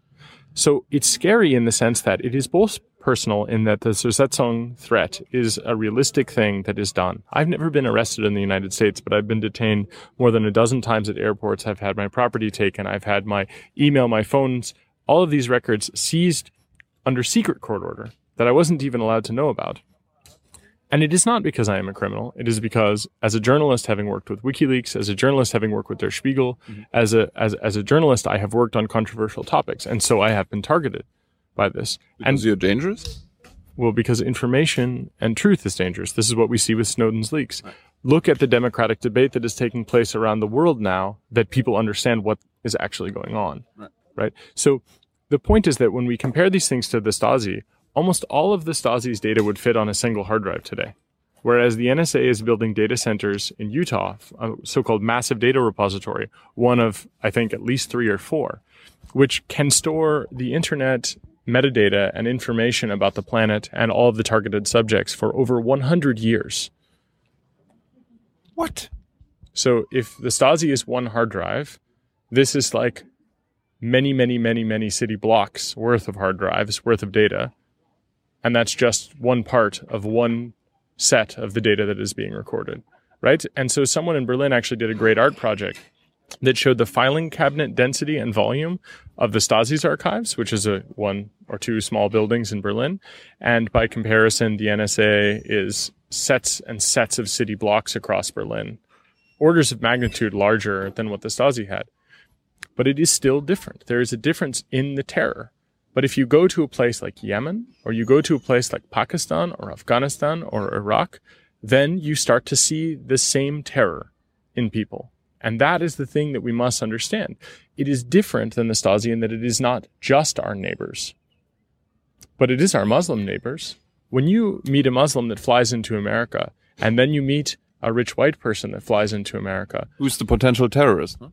So it's scary in the sense that it is both personal in that the Zersetzung threat is a realistic thing that is done. I've never been arrested in the United States, but I've been detained more than a dozen times at airports. I've had my property taken. I've had my email, my phones, all of these records seized under secret court order that I wasn't even allowed to know about. And it is not because I am a criminal. It is because, as a journalist, having worked with WikiLeaks, as a journalist, having worked with Der Spiegel, mm-hmm. as a as, as a journalist, I have worked on controversial topics, and so I have been targeted by this. Because you're dangerous. Well, because information and truth is dangerous. This is what we see with Snowden's leaks. Look at the democratic debate that is taking place around the world now that people understand what is actually going on. Right. Right. So the point is that when we compare these things to the Stasi, almost all of the Stasi's data would fit on a single hard drive today. Whereas the NSA is building data centers in Utah, a so called massive data repository, one of, I think, at least three or four, which can store the internet metadata and information about the planet and all of the targeted subjects for over 100 years. What? So if the Stasi is one hard drive, this is like many, many, many, many city blocks worth of hard drives, worth of data. And that's just one part of one set of the data that is being recorded, right? And so someone in Berlin actually did a great art project that showed the filing cabinet density and volume of the Stasi's archives, which is a one or two small buildings in Berlin. And by comparison, the NSA is sets and sets of city blocks across Berlin, orders of magnitude larger than what the Stasi had. But it is still different. There is a difference in the terror. But if you go to a place like Yemen, or you go to a place like Pakistan, or Afghanistan, or Iraq, then you start to see the same terror in people. And that is the thing that we must understand. It is different than the Stasi in that it is not just our neighbors, but it is our Muslim neighbors. When you meet a Muslim that flies into America, and then you meet a rich white person that flies into America. Who's the potential terrorist? Huh?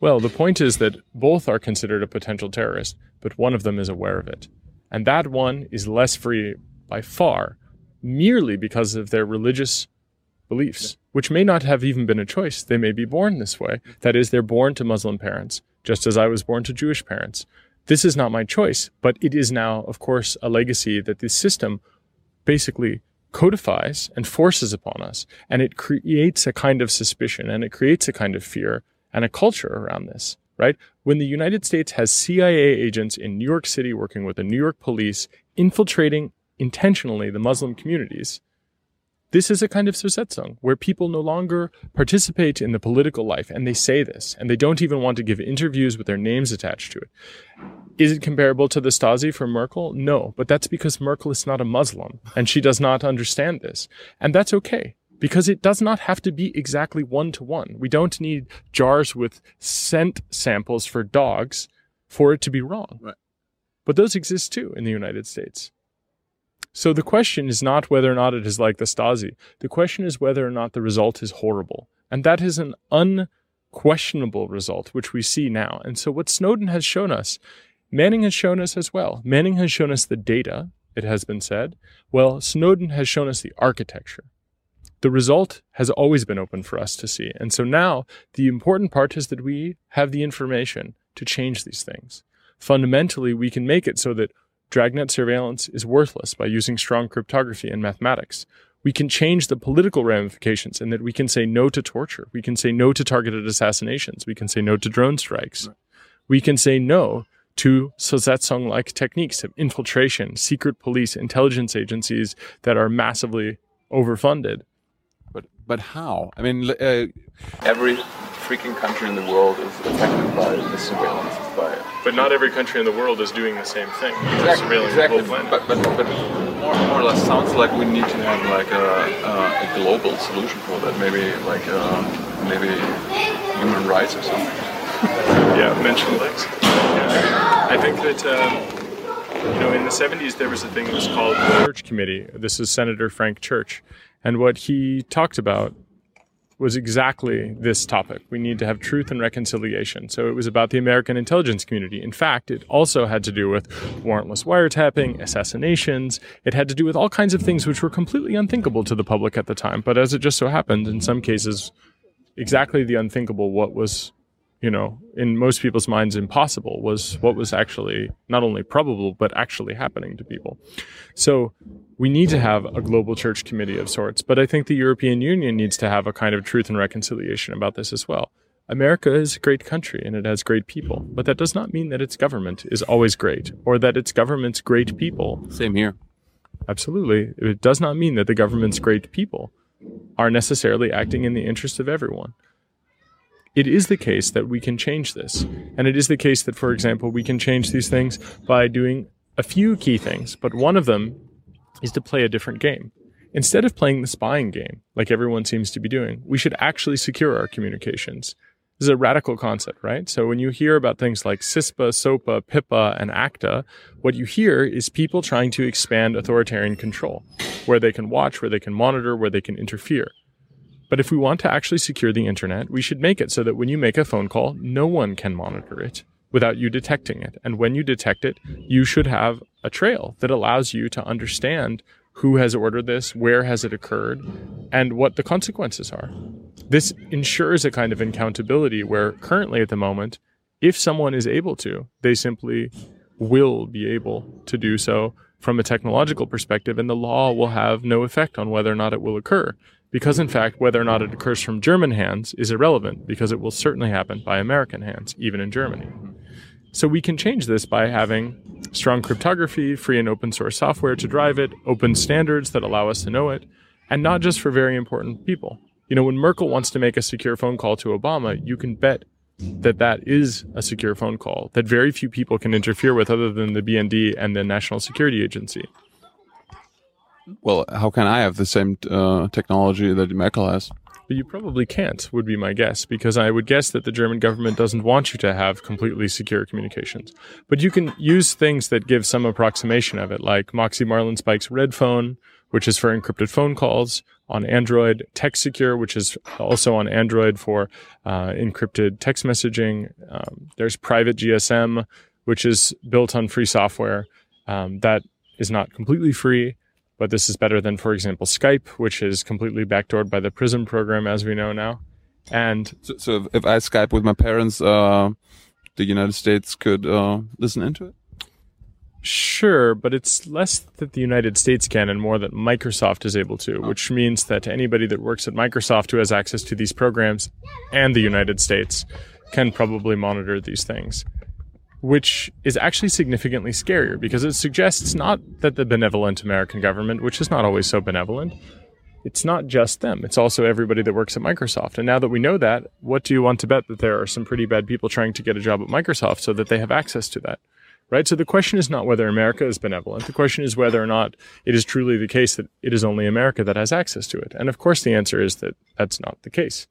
Well, the point is that both are considered a potential terrorist, but one of them is aware of it. And that one is less free by far, merely because of their religious beliefs, which may not have even been a choice. They may be born this way. That is, they're born to Muslim parents, just as I was born to Jewish parents. This is not my choice, but it is now, of course, a legacy that this system basically codifies and forces upon us. And it creates a kind of suspicion and it creates a kind of fear and a culture around this, right? When the United States has CIA agents in New York City working with the New York police, infiltrating intentionally the Muslim communities, this is a kind of Zersetzung where people no longer participate in the political life and they say this and they don't even want to give interviews with their names attached to it. Is it comparable to the Stasi for Merkel? No, but that's because Merkel is not a Muslim and she does not understand this. And that's okay because it does not have to be exactly one to one. We don't need jars with scent samples for dogs for it to be wrong. Right. But those exist too in the United States. So the question is not whether or not it is like the Stasi. The question is whether or not the result is horrible. And that is an unquestionable result, which we see now. And so what Snowden has shown us, Manning has shown us as well. Manning has shown us the data, it has been said. Well, Snowden has shown us the architecture. The result has always been open for us to see. And so now the important part is that we have the information to change these things. Fundamentally, we can make it so that Dragnet surveillance is worthless by using strong cryptography and mathematics. We can change the political ramifications in that we can say no to torture. We can say no to targeted assassinations. We can say no to drone strikes. Right. We can say no to Zersetzung like techniques of infiltration, secret police, intelligence agencies that are massively overfunded. But but how? I mean, uh, every freaking country in the world is affected by the surveillance by but not every country in the world is doing the same thing. Exactly. exactly. But, but, but more, more or less sounds like we need to have like a, a, a global solution for that. Maybe like uh, maybe human rights or something. yeah, menschenrechts. Yeah. I think that. Um, you know, in the 70s, there was a thing that was called the Church Committee. This is Senator Frank Church. And what he talked about was exactly this topic. We need to have truth and reconciliation. So it was about the American intelligence community. In fact, it also had to do with warrantless wiretapping, assassinations. It had to do with all kinds of things which were completely unthinkable to the public at the time. But as it just so happened, in some cases, exactly the unthinkable, what was you know, in most people's minds impossible was what was actually not only probable, but actually happening to people. So we need to have a global church committee of sorts, but I think the European Union needs to have a kind of truth and reconciliation about this as well. America is a great country and it has great people, but that does not mean that its government is always great or that its government's great people. Same here. Absolutely. It does not mean that the government's great people are necessarily acting in the interest of everyone it is the case that we can change this. And it is the case that, for example, we can change these things by doing a few key things, but one of them is to play a different game. Instead of playing the spying game, like everyone seems to be doing, we should actually secure our communications. This is a radical concept, right? So when you hear about things like CISPA, SOPA, PIPA, and ACTA, what you hear is people trying to expand authoritarian control, where they can watch, where they can monitor, where they can interfere. But if we want to actually secure the internet, we should make it so that when you make a phone call, no one can monitor it without you detecting it. And when you detect it, you should have a trail that allows you to understand who has ordered this, where has it occurred, and what the consequences are. This ensures a kind of accountability where currently at the moment, if someone is able to, they simply will be able to do so from a technological perspective, and the law will have no effect on whether or not it will occur. Because, in fact, whether or not it occurs from German hands is irrelevant because it will certainly happen by American hands, even in Germany. So we can change this by having strong cryptography, free and open source software to drive it, open standards that allow us to know it, and not just for very important people. You know, when Merkel wants to make a secure phone call to Obama, you can bet that that is a secure phone call that very few people can interfere with other than the BND and the National Security Agency. Well, how can I have the same uh, technology that Merkel has? But you probably can't, would be my guess, because I would guess that the German government doesn't want you to have completely secure communications. But you can use things that give some approximation of it, like Moxie Marlinspike's Red Phone, which is for encrypted phone calls on Android, TextSecure, which is also on Android for uh, encrypted text messaging. Um, there's Private GSM, which is built on free software um, that is not completely free but this is better than, for example, Skype, which is completely backdoored by the Prism program, as we know now. And so, so if I Skype with my parents, uh, the United States could uh, listen into it. Sure, but it's less that the United States can and more that Microsoft is able to, which means that anybody that works at Microsoft who has access to these programs and the United States can probably monitor these things which is actually significantly scarier because it suggests not that the benevolent American government, which is not always so benevolent, it's not just them. It's also everybody that works at Microsoft. And now that we know that, what do you want to bet that there are some pretty bad people trying to get a job at Microsoft so that they have access to that? Right? So the question is not whether America is benevolent. The question is whether or not it is truly the case that it is only America that has access to it. And of course, the answer is that that's not the case.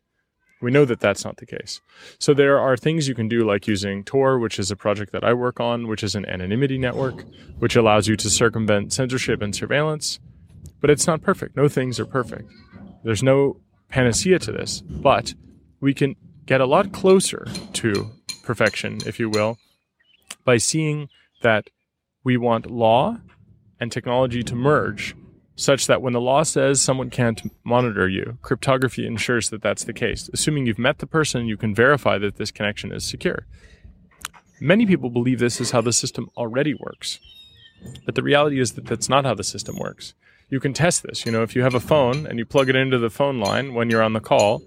We know that that's not the case. So there are things you can do like using Tor, which is a project that I work on, which is an anonymity network, which allows you to circumvent censorship and surveillance. But it's not perfect. No things are perfect. There's no panacea to this, but we can get a lot closer to perfection, if you will, by seeing that we want law and technology to merge such that when the law says someone can't monitor you, cryptography ensures that that's the case. Assuming you've met the person, you can verify that this connection is secure. Many people believe this is how the system already works. But the reality is that that's not how the system works. You can test this. You know, if you have a phone and you plug it into the phone line when you're on the call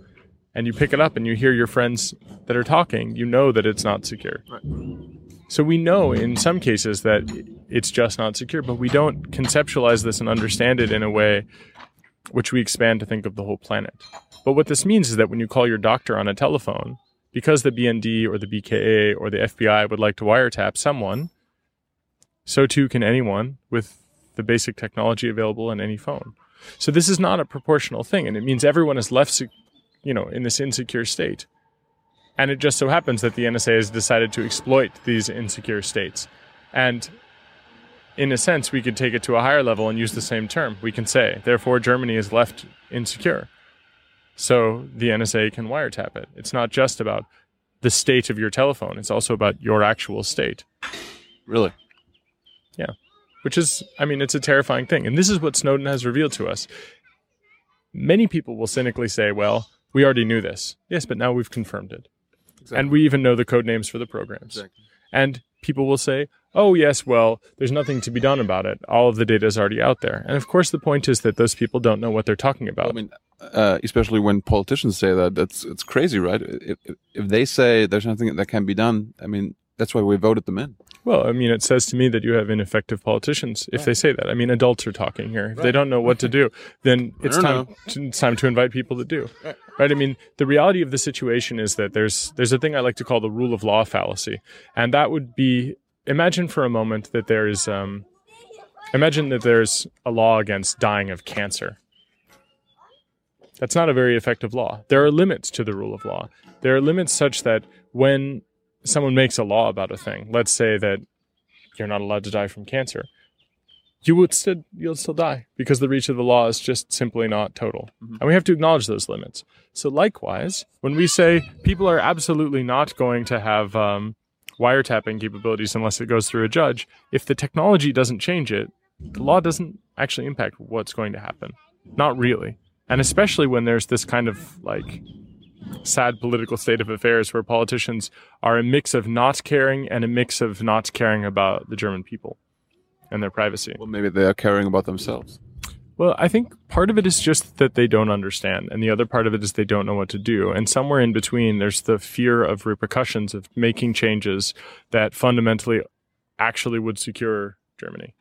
and you pick it up and you hear your friends that are talking, you know that it's not secure. Right. So we know in some cases that it's just not secure, but we don't conceptualize this and understand it in a way which we expand to think of the whole planet. But what this means is that when you call your doctor on a telephone, because the BND or the BKA or the FBI would like to wiretap someone, so too can anyone with the basic technology available in any phone. So this is not a proportional thing, and it means everyone is left, you know, in this insecure state. And it just so happens that the NSA has decided to exploit these insecure states. And in a sense, we could take it to a higher level and use the same term. We can say, therefore, Germany is left insecure. So the NSA can wiretap it. It's not just about the state of your telephone, it's also about your actual state. Really? Yeah. Which is, I mean, it's a terrifying thing. And this is what Snowden has revealed to us. Many people will cynically say, well, we already knew this. Yes, but now we've confirmed it. Exactly. And we even know the code names for the programs. Exactly. And people will say, oh, yes, well, there's nothing to be done about it. All of the data is already out there. And of course, the point is that those people don't know what they're talking about. I mean, uh, especially when politicians say that, that's it's crazy, right? If, if they say there's nothing that can be done, I mean, that's why we voted them in. Well, I mean, it says to me that you have ineffective politicians if right. they say that. I mean, adults are talking here. If right. they don't know what to do, then it's time. To, it's time to invite people to do. Right. right. I mean, the reality of the situation is that there's there's a thing I like to call the rule of law fallacy, and that would be imagine for a moment that there's um, imagine that there's a law against dying of cancer. That's not a very effective law. There are limits to the rule of law. There are limits such that when someone makes a law about a thing, let's say that you're not allowed to die from cancer, you would still you'll still die because the reach of the law is just simply not total. Mm-hmm. And we have to acknowledge those limits. So likewise, when we say people are absolutely not going to have um, wiretapping capabilities unless it goes through a judge, if the technology doesn't change it, the law doesn't actually impact what's going to happen. Not really. And especially when there's this kind of like sad political state of affairs where politicians are a mix of not caring and a mix of not caring about the German people and their privacy. Well, maybe they are caring about themselves. Well, I think part of it is just that they don't understand, and the other part of it is they don't know what to do. And somewhere in between, there's the fear of repercussions of making changes that fundamentally actually would secure Germany.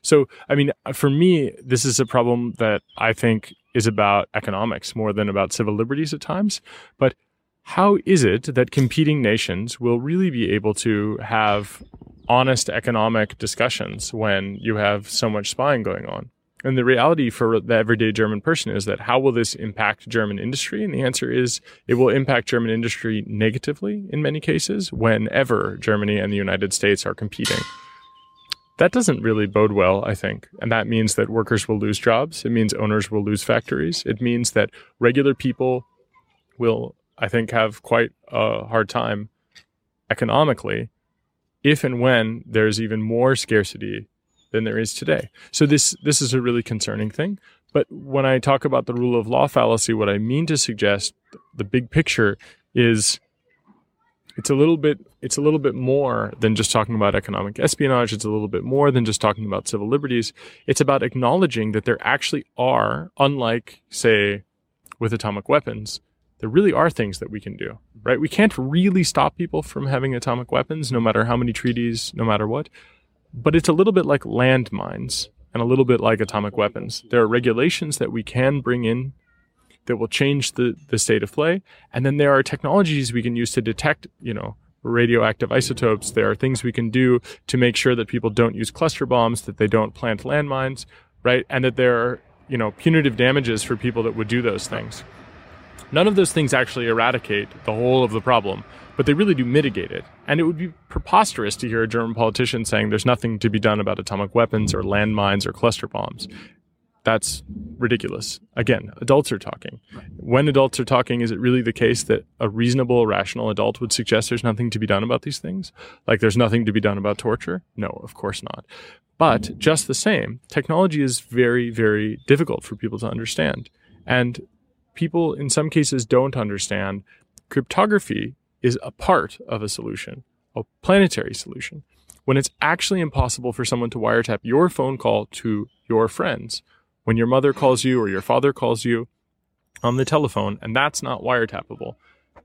So, I mean, for me, this is a problem that I think is about economics more than about civil liberties at times. But how is it that competing nations will really be able to have honest economic discussions when you have so much spying going on? And the reality for the everyday German person is that how will this impact German industry? And the answer is it will impact German industry negatively in many cases whenever Germany and the United States are competing that doesn't really bode well, I think. And that means that workers will lose jobs. It means owners will lose factories. It means that regular people will, I think, have quite a hard time economically if and when there's even more scarcity than there is today. So this this is a really concerning thing. But when I talk about the rule of law fallacy, what I mean to suggest, the big picture is it's a little bit it's a little bit more than just talking about economic espionage. It's a little bit more than just talking about civil liberties. It's about acknowledging that there actually are unlike say with atomic weapons there really are things that we can do right? We can't really stop people from having atomic weapons no matter how many treaties no matter what. But it's a little bit like landmines and a little bit like atomic weapons. There are regulations that we can bring in that will change the, the state of play. And then there are technologies we can use to detect, you know, radioactive isotopes. There are things we can do to make sure that people don't use cluster bombs, that they don't plant landmines, right? And that there are, you know, punitive damages for people that would do those things. None of those things actually eradicate the whole of the problem, but they really do mitigate it. And it would be preposterous to hear a German politician saying there's nothing to be done about atomic weapons or landmines or cluster bombs. That's ridiculous. Again, adults are talking. When adults are talking, is it really the case that a reasonable, rational adult would suggest there's nothing to be done about these things? Like there's nothing to be done about torture? No, of course not. But just the same, technology is very, very difficult for people to understand. And people in some cases don't understand cryptography is a part of a solution, a planetary solution. When it's actually impossible for someone to wiretap your phone call to your friends, when your mother calls you or your father calls you on the telephone, and that's not wiretappable.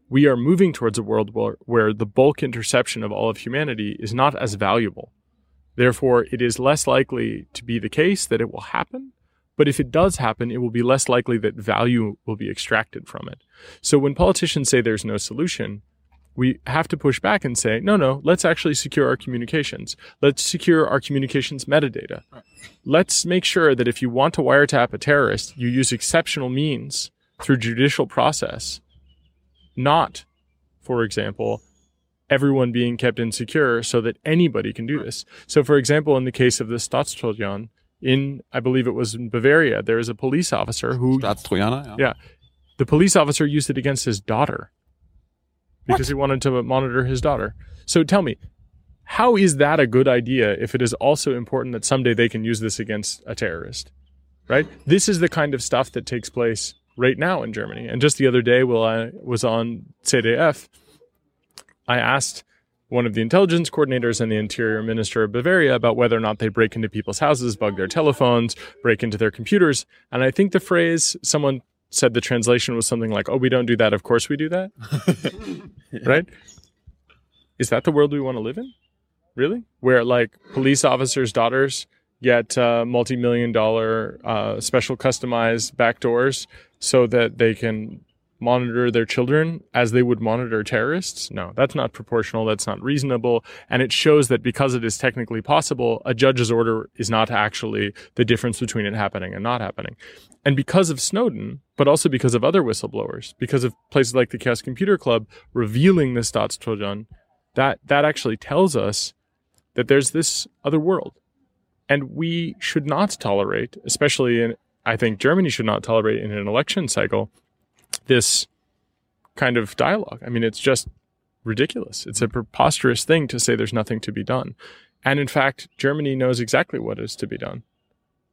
We are moving towards a world where, where the bulk interception of all of humanity is not as valuable. Therefore, it is less likely to be the case that it will happen. But if it does happen, it will be less likely that value will be extracted from it. So when politicians say there's no solution, we have to push back and say, no, no, let's actually secure our communications. Let's secure our communications metadata. Right. Let's make sure that if you want to wiretap a terrorist, you use exceptional means through judicial process, not, for example, everyone being kept insecure so that anybody can do this. So, for example, in the case of the Staatstrojan, in, I believe it was in Bavaria, there is a police officer who. Staatstrojaner, yeah. yeah. The police officer used it against his daughter because what? he wanted to monitor his daughter. So tell me, how is that a good idea if it is also important that someday they can use this against a terrorist? Right? This is the kind of stuff that takes place right now in Germany. And just the other day, while I was on ZDF, I asked one of the intelligence coordinators and the interior minister of Bavaria about whether or not they break into people's houses, bug their telephones, break into their computers. And I think the phrase someone said the translation was something like, "Oh, we don't do that. Of course we do that." yeah. Right? Is that the world we want to live in? Really? Where like police officers' daughters get uh, multi-million dollar uh, special customized back doors so that they can monitor their children as they would monitor terrorists? No, that's not proportional. That's not reasonable. And it shows that because it is technically possible, a judge's order is not actually the difference between it happening and not happening. And because of Snowden, but also because of other whistleblowers, because of places like the Chaos Computer Club revealing this Staatstrojan, that, that actually tells us that there's this other world. And we should not tolerate, especially in, I think Germany should not tolerate in an election cycle, this kind of dialogue. I mean, it's just ridiculous. It's a preposterous thing to say there's nothing to be done. And in fact, Germany knows exactly what is to be done.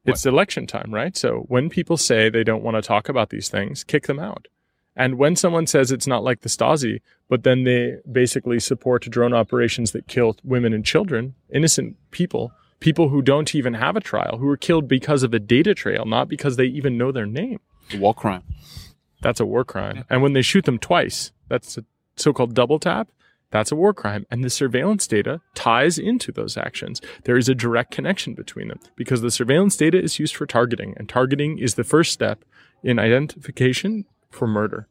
It's election time, right? So when people say they don't want to talk about these things, kick them out. And when someone says it's not like the Stasi, but then they basically support drone operations that kill women and children, innocent people, people who don't even have a trial, who are killed because of a data trail, not because they even know their name. War crime. That's a war crime. Yeah. And when they shoot them twice, that's a so-called double tap. That's a war crime. And the surveillance data ties into those actions. There is a direct connection between them because the surveillance data is used for targeting and targeting is the first step in identification for murder,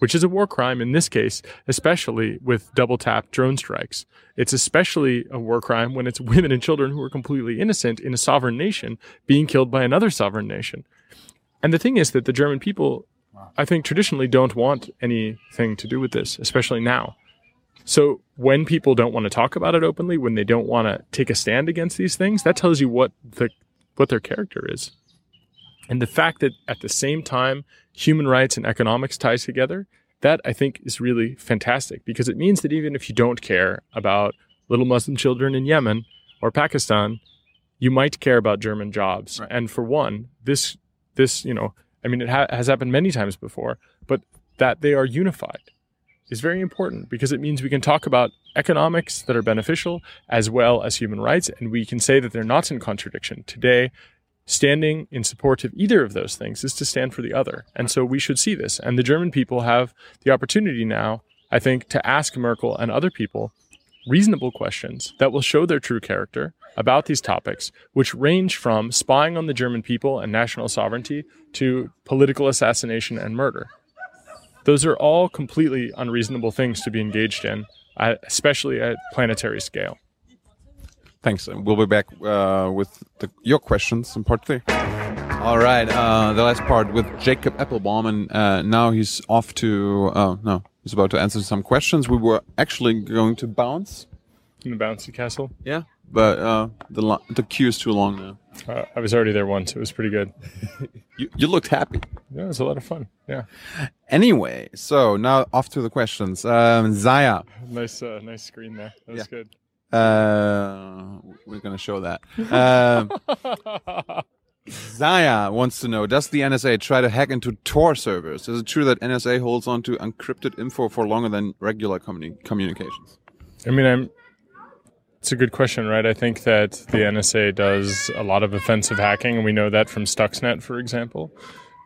which is a war crime in this case, especially with double tap drone strikes. It's especially a war crime when it's women and children who are completely innocent in a sovereign nation being killed by another sovereign nation. And the thing is that the German people I think traditionally don't want anything to do with this, especially now. So when people don't want to talk about it openly, when they don't want to take a stand against these things, that tells you what the what their character is. And the fact that at the same time human rights and economics ties together, that I think is really fantastic because it means that even if you don't care about little Muslim children in Yemen or Pakistan, you might care about German jobs. Right. And for one, this this, you know, I mean, it ha- has happened many times before, but that they are unified is very important because it means we can talk about economics that are beneficial as well as human rights, and we can say that they're not in contradiction. Today, standing in support of either of those things is to stand for the other. And so we should see this. And the German people have the opportunity now, I think, to ask Merkel and other people reasonable questions that will show their true character about these topics, which range from spying on the German people and national sovereignty to political assassination and murder. Those are all completely unreasonable things to be engaged in, especially at planetary scale. Thanks. and We'll be back uh, with the, your questions in part three. All right, uh, the last part with Jacob Appelbaum, and uh, now he's off to. Oh no, he's about to answer some questions. We were actually going to bounce in the bouncy castle. Yeah, but uh, the the queue is too long now. Uh, I was already there once. It was pretty good. you, you looked happy. Yeah, it was a lot of fun. Yeah. Anyway, so now off to the questions. Um, Zaya. Nice, uh, nice screen there. That was good. Uh, we're gonna show that. Uh, Zaya wants to know: Does the NSA try to hack into Tor servers? Is it true that NSA holds on to encrypted info for longer than regular communi- communications? I mean, I'm it's a good question, right? I think that the NSA does a lot of offensive hacking, and we know that from Stuxnet, for example.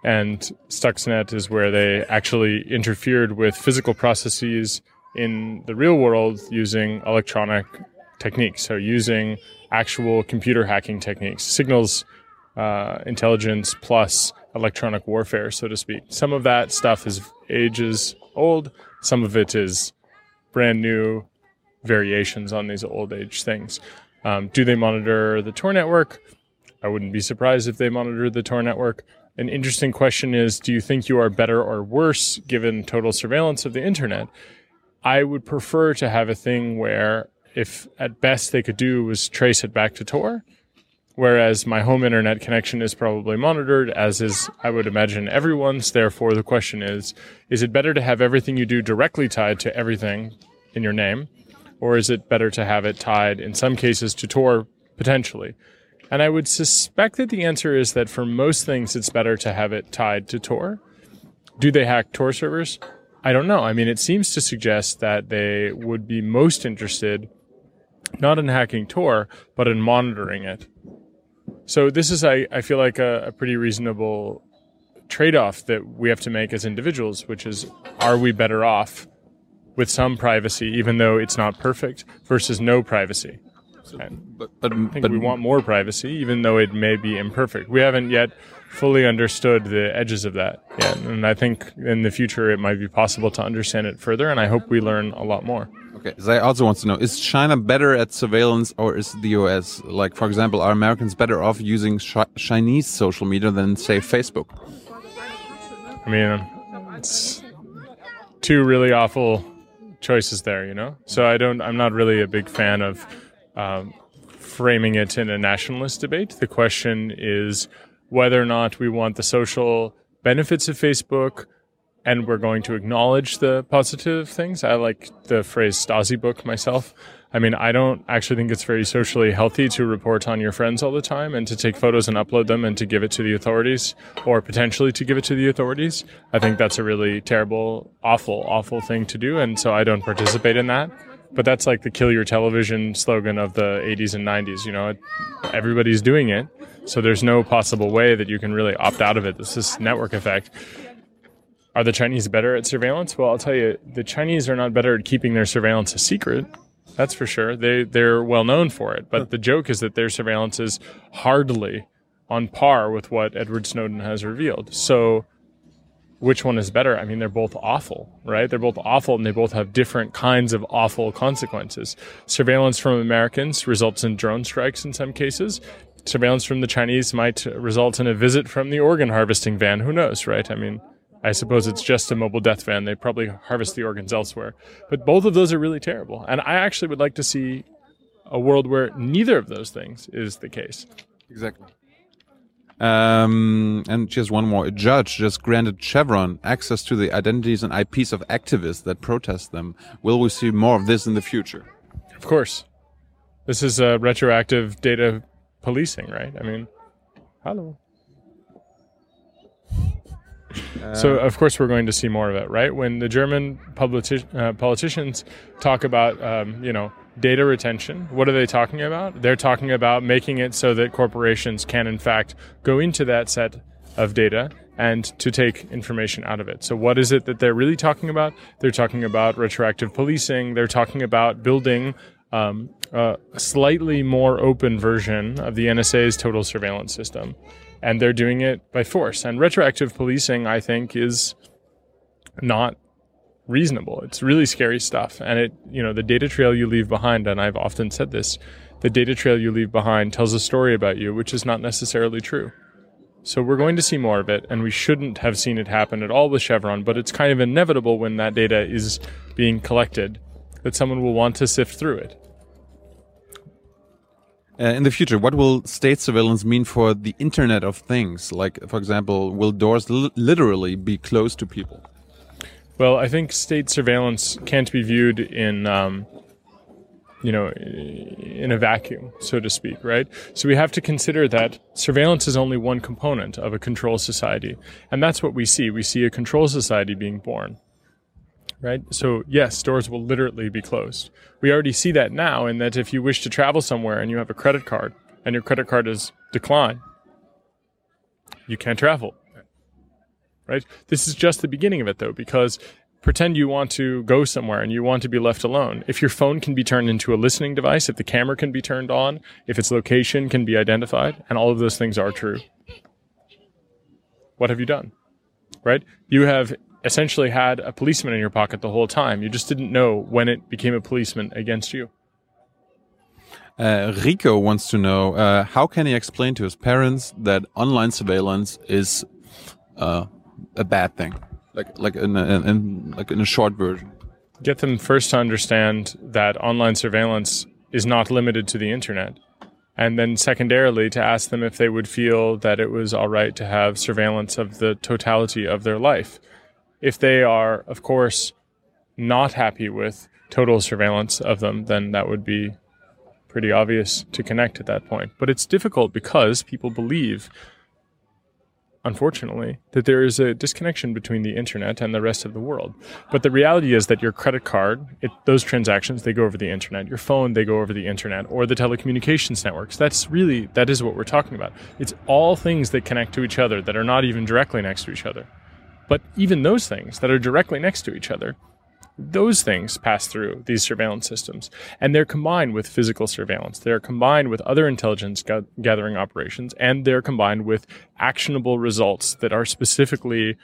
And Stuxnet is where they actually interfered with physical processes in the real world using electronic techniques. So, using actual computer hacking techniques, signals uh, intelligence plus electronic warfare, so to speak. Some of that stuff is ages old, some of it is brand new variations on these old age things. Um, do they monitor the Tor network? I wouldn't be surprised if they monitor the Tor network. An interesting question is Do you think you are better or worse given total surveillance of the internet? I would prefer to have a thing where, if at best they could do was trace it back to Tor, whereas my home internet connection is probably monitored, as is, I would imagine, everyone's. Therefore, the question is is it better to have everything you do directly tied to everything in your name? Or is it better to have it tied in some cases to Tor potentially? And I would suspect that the answer is that for most things, it's better to have it tied to Tor. Do they hack Tor servers? I don't know. I mean, it seems to suggest that they would be most interested not in hacking Tor, but in monitoring it. So this is, I, I feel like a, a pretty reasonable trade-off that we have to make as individuals, which is, are we better off with some privacy, even though it's not perfect, versus no privacy. So, but, but, I think but, we want more privacy, even though it may be imperfect. We haven't yet fully understood the edges of that yet. And I think in the future it might be possible to understand it further, and I hope we learn a lot more. Okay, Zay also wants to know: Is China better at surveillance, or is the US? Like, for example, are Americans better off using Chinese social media than, say, Facebook? I mean, it's two really awful choices there, you know. So I don't. I'm not really a big fan of um, framing it in a nationalist debate. The question is whether or not we want the social benefits of Facebook and we're going to acknowledge the positive things. I like the phrase Stasi book myself. I mean, I don't actually think it's very socially healthy to report on your friends all the time and to take photos and upload them and to give it to the authorities or potentially to give it to the authorities. I think that's a really terrible, awful, awful thing to do. And so I don't participate in that. But that's like the kill your television slogan of the 80s and 90s. You know, everybody's doing it. So there's no possible way that you can really opt out of it. This is network effect. Are the Chinese better at surveillance? Well, I'll tell you, the Chinese are not better at keeping their surveillance a secret. That's for sure. They they're well known for it. But the joke is that their surveillance is hardly on par with what Edward Snowden has revealed. So which one is better? I mean, they're both awful, right? They're both awful and they both have different kinds of awful consequences. Surveillance from Americans results in drone strikes in some cases. Surveillance from the Chinese might result in a visit from the organ harvesting van. Who knows, right? I mean, I suppose it's just a mobile death van. They probably harvest the organs elsewhere. But both of those are really terrible. And I actually would like to see a world where neither of those things is the case. Exactly. Um, and just one more. A judge just granted Chevron access to the identities and IPs of activists that protest them. Will we see more of this in the future? Of course. This is a retroactive data policing, right? I mean, hello so of course we're going to see more of it, right? When the German politi- uh, politicians talk about, um, you know, data retention, what are they talking about? They're talking about making it so that corporations can, in fact, go into that set of data and to take information out of it. So, what is it that they're really talking about? They're talking about retroactive policing. They're talking about building um, a slightly more open version of the NSA's total surveillance system and they're doing it by force. And retroactive policing, I think, is not reasonable. It's really scary stuff. And it, you know, the data trail you leave behind, and I've often said this, the data trail you leave behind tells a story about you, which is not necessarily true. So we're going to see more of it, and we shouldn't have seen it happen at all with Chevron, but it's kind of inevitable when that data is being collected that someone will want to sift through it. Uh, in the future, what will state surveillance mean for the Internet of Things? Like, for example, will doors literally be closed to people? Well, I think state surveillance can't be viewed in, um, you know, in a vacuum, so to speak, right? So we have to consider that surveillance is only one component of a control society, and that's what we see. We see a control society being born right? So yes, stores will literally be closed. We already see that now in that if you wish to travel somewhere and you have a credit card and your credit card is declined, you can't travel. Right? This is just the beginning of it though, because pretend you want to go somewhere and you want to be left alone. If your phone can be turned into a listening device, if the camera can be turned on, if its location can be identified, and all of those things are true, what have you done? Right? You have essentially had a policeman in your pocket the whole time. You just didn't know when it became a policeman against you. Uh, Rico wants to know uh, how can he explain to his parents that online surveillance is uh, a bad thing, like like in, a, in like in a short version. Get them first to understand that online surveillance is not limited to the internet, and then secondarily to ask them if they would feel that it was all right to have surveillance of the totality of their life if they are, of course, not happy with total surveillance of them, then that would be pretty obvious to connect at that point. But it's difficult because people believe, unfortunately, that there is a disconnection between the internet and the rest of the world. But the reality is that your credit card, it, those transactions, they go over the internet. Your phone, they go over the internet, or the telecommunications networks. That's really, that is what we're talking about. It's all things that connect to each other that are not even directly next to each other. But even those things that are directly next to each other those things pass through these surveillance systems. And they're combined with physical surveillance. They're combined with other intelligence ga- gathering operations and they're combined with actionable results that are specifically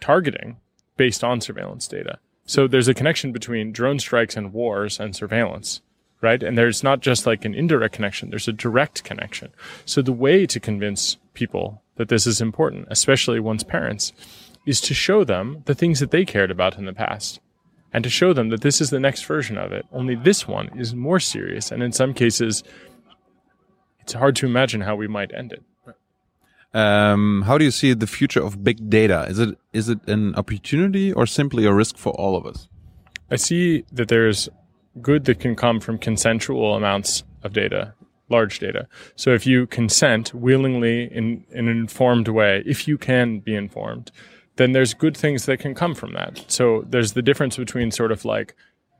targeting based on surveillance data. So there's a connection between drone strikes and wars and surveillance right and there's not just like an indirect connection there's a direct connection so the way to convince people that this is important especially one's parents is to show them the things that they cared about in the past and to show them that this is the next version of it. Only this one is more serious. And in some cases, it's hard to imagine how we might end it. Um, how do you see the future of big data? Is it is it an opportunity or simply a risk for all of us? I see that there's good that can come from consensual amounts of data, large data. So if you consent willingly in, in an informed way, if you can be informed, then there's good things that can come from that. So there's the difference between sort of like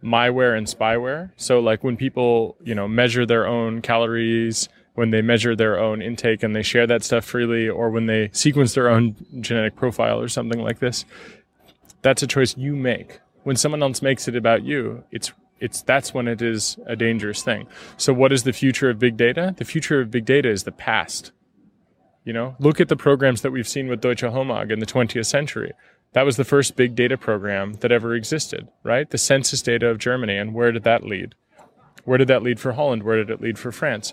myware and spyware. So like when people, you know, measure their own calories, when they measure their own intake and they share that stuff freely, or when they sequence their own genetic profile or something like this, that's a choice you make. When someone else makes it about you, it's it's that's when it is a dangerous thing. So what is the future of big data? The future of big data is the past. You know, look at the programs that we've seen with Deutsche Homag in the 20th century. That was the first big data program that ever existed, right? The census data of Germany. And where did that lead? Where did that lead for Holland? Where did it lead for France?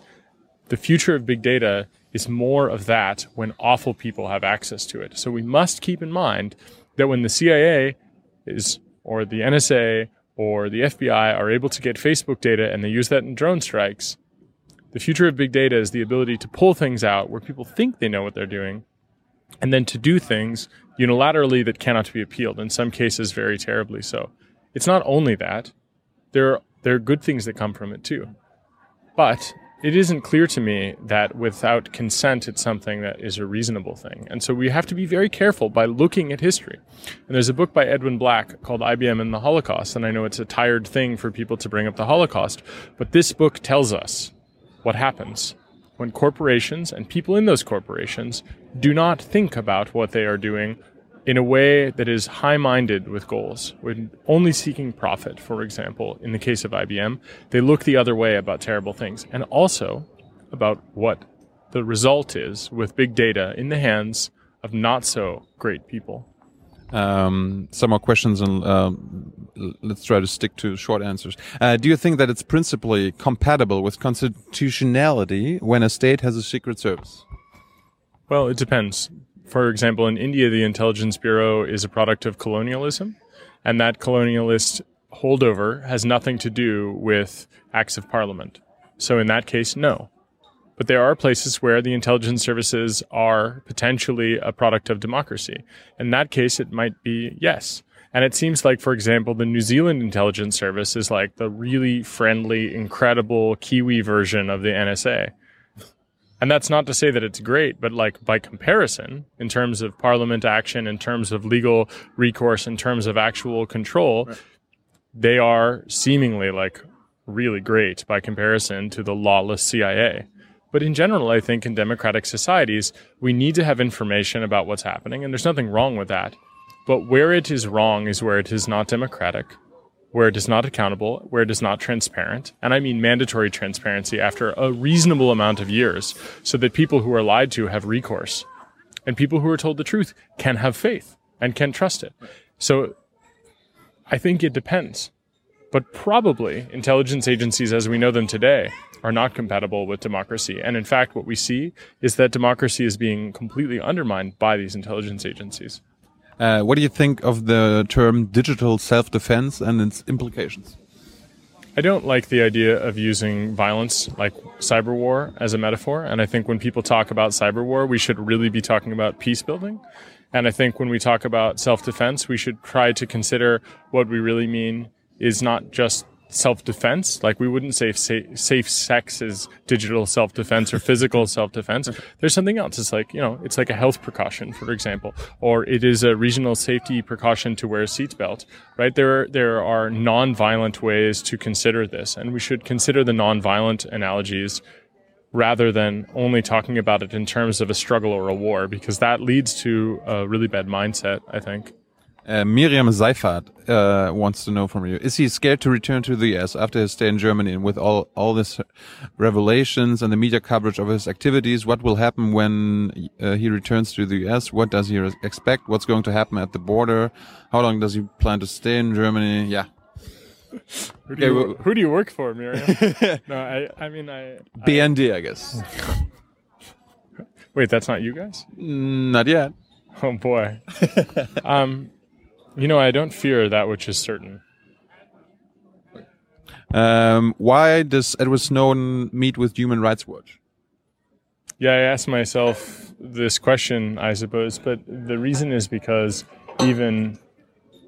The future of big data is more of that when awful people have access to it. So we must keep in mind that when the CIA is, or the NSA, or the FBI are able to get Facebook data and they use that in drone strikes, the future of big data is the ability to pull things out where people think they know what they're doing and then to do things unilaterally that cannot be appealed, in some cases, very terribly so. It's not only that, there are, there are good things that come from it too. But it isn't clear to me that without consent, it's something that is a reasonable thing. And so we have to be very careful by looking at history. And there's a book by Edwin Black called IBM and the Holocaust. And I know it's a tired thing for people to bring up the Holocaust, but this book tells us what happens when corporations and people in those corporations do not think about what they are doing in a way that is high minded with goals, when only seeking profit, for example, in the case of IBM, they look the other way about terrible things, and also about what the result is with big data in the hands of not so great people. Um, some more questions, and um, let's try to stick to short answers. Uh, do you think that it's principally compatible with constitutionality when a state has a secret service? Well, it depends. For example, in India, the intelligence bureau is a product of colonialism, and that colonialist holdover has nothing to do with acts of parliament. So, in that case, no. But there are places where the intelligence services are potentially a product of democracy. In that case, it might be yes. And it seems like, for example, the New Zealand intelligence service is like the really friendly, incredible Kiwi version of the NSA. And that's not to say that it's great, but like by comparison, in terms of parliament action, in terms of legal recourse, in terms of actual control, right. they are seemingly like really great by comparison to the lawless CIA. But in general, I think in democratic societies, we need to have information about what's happening, and there's nothing wrong with that. But where it is wrong is where it is not democratic, where it is not accountable, where it is not transparent. And I mean mandatory transparency after a reasonable amount of years so that people who are lied to have recourse and people who are told the truth can have faith and can trust it. So I think it depends. But probably intelligence agencies as we know them today are not compatible with democracy. And in fact, what we see is that democracy is being completely undermined by these intelligence agencies. Uh, what do you think of the term digital self defense and its implications? I don't like the idea of using violence like cyber war as a metaphor. And I think when people talk about cyber war, we should really be talking about peace building. And I think when we talk about self defense, we should try to consider what we really mean is not just self-defense. Like we wouldn't say safe, safe sex is digital self-defense or physical self-defense. There's something else. It's like, you know, it's like a health precaution, for example, or it is a regional safety precaution to wear a seatbelt, right? There, there are non-violent ways to consider this and we should consider the non-violent analogies rather than only talking about it in terms of a struggle or a war because that leads to a really bad mindset, I think. Uh, Miriam Seifert uh, wants to know from you: Is he scared to return to the US after his stay in Germany and with all all this revelations and the media coverage of his activities? What will happen when uh, he returns to the US? What does he expect? What's going to happen at the border? How long does he plan to stay in Germany? Yeah. Who do, you, who do you work for, Miriam? no, I, I mean, I, BND, I, I guess. Wait, that's not you guys? Not yet. Oh boy. um, you know, I don't fear that which is certain. Um, why does Edward Snowden meet with Human Rights Watch? Yeah, I asked myself this question, I suppose, but the reason is because even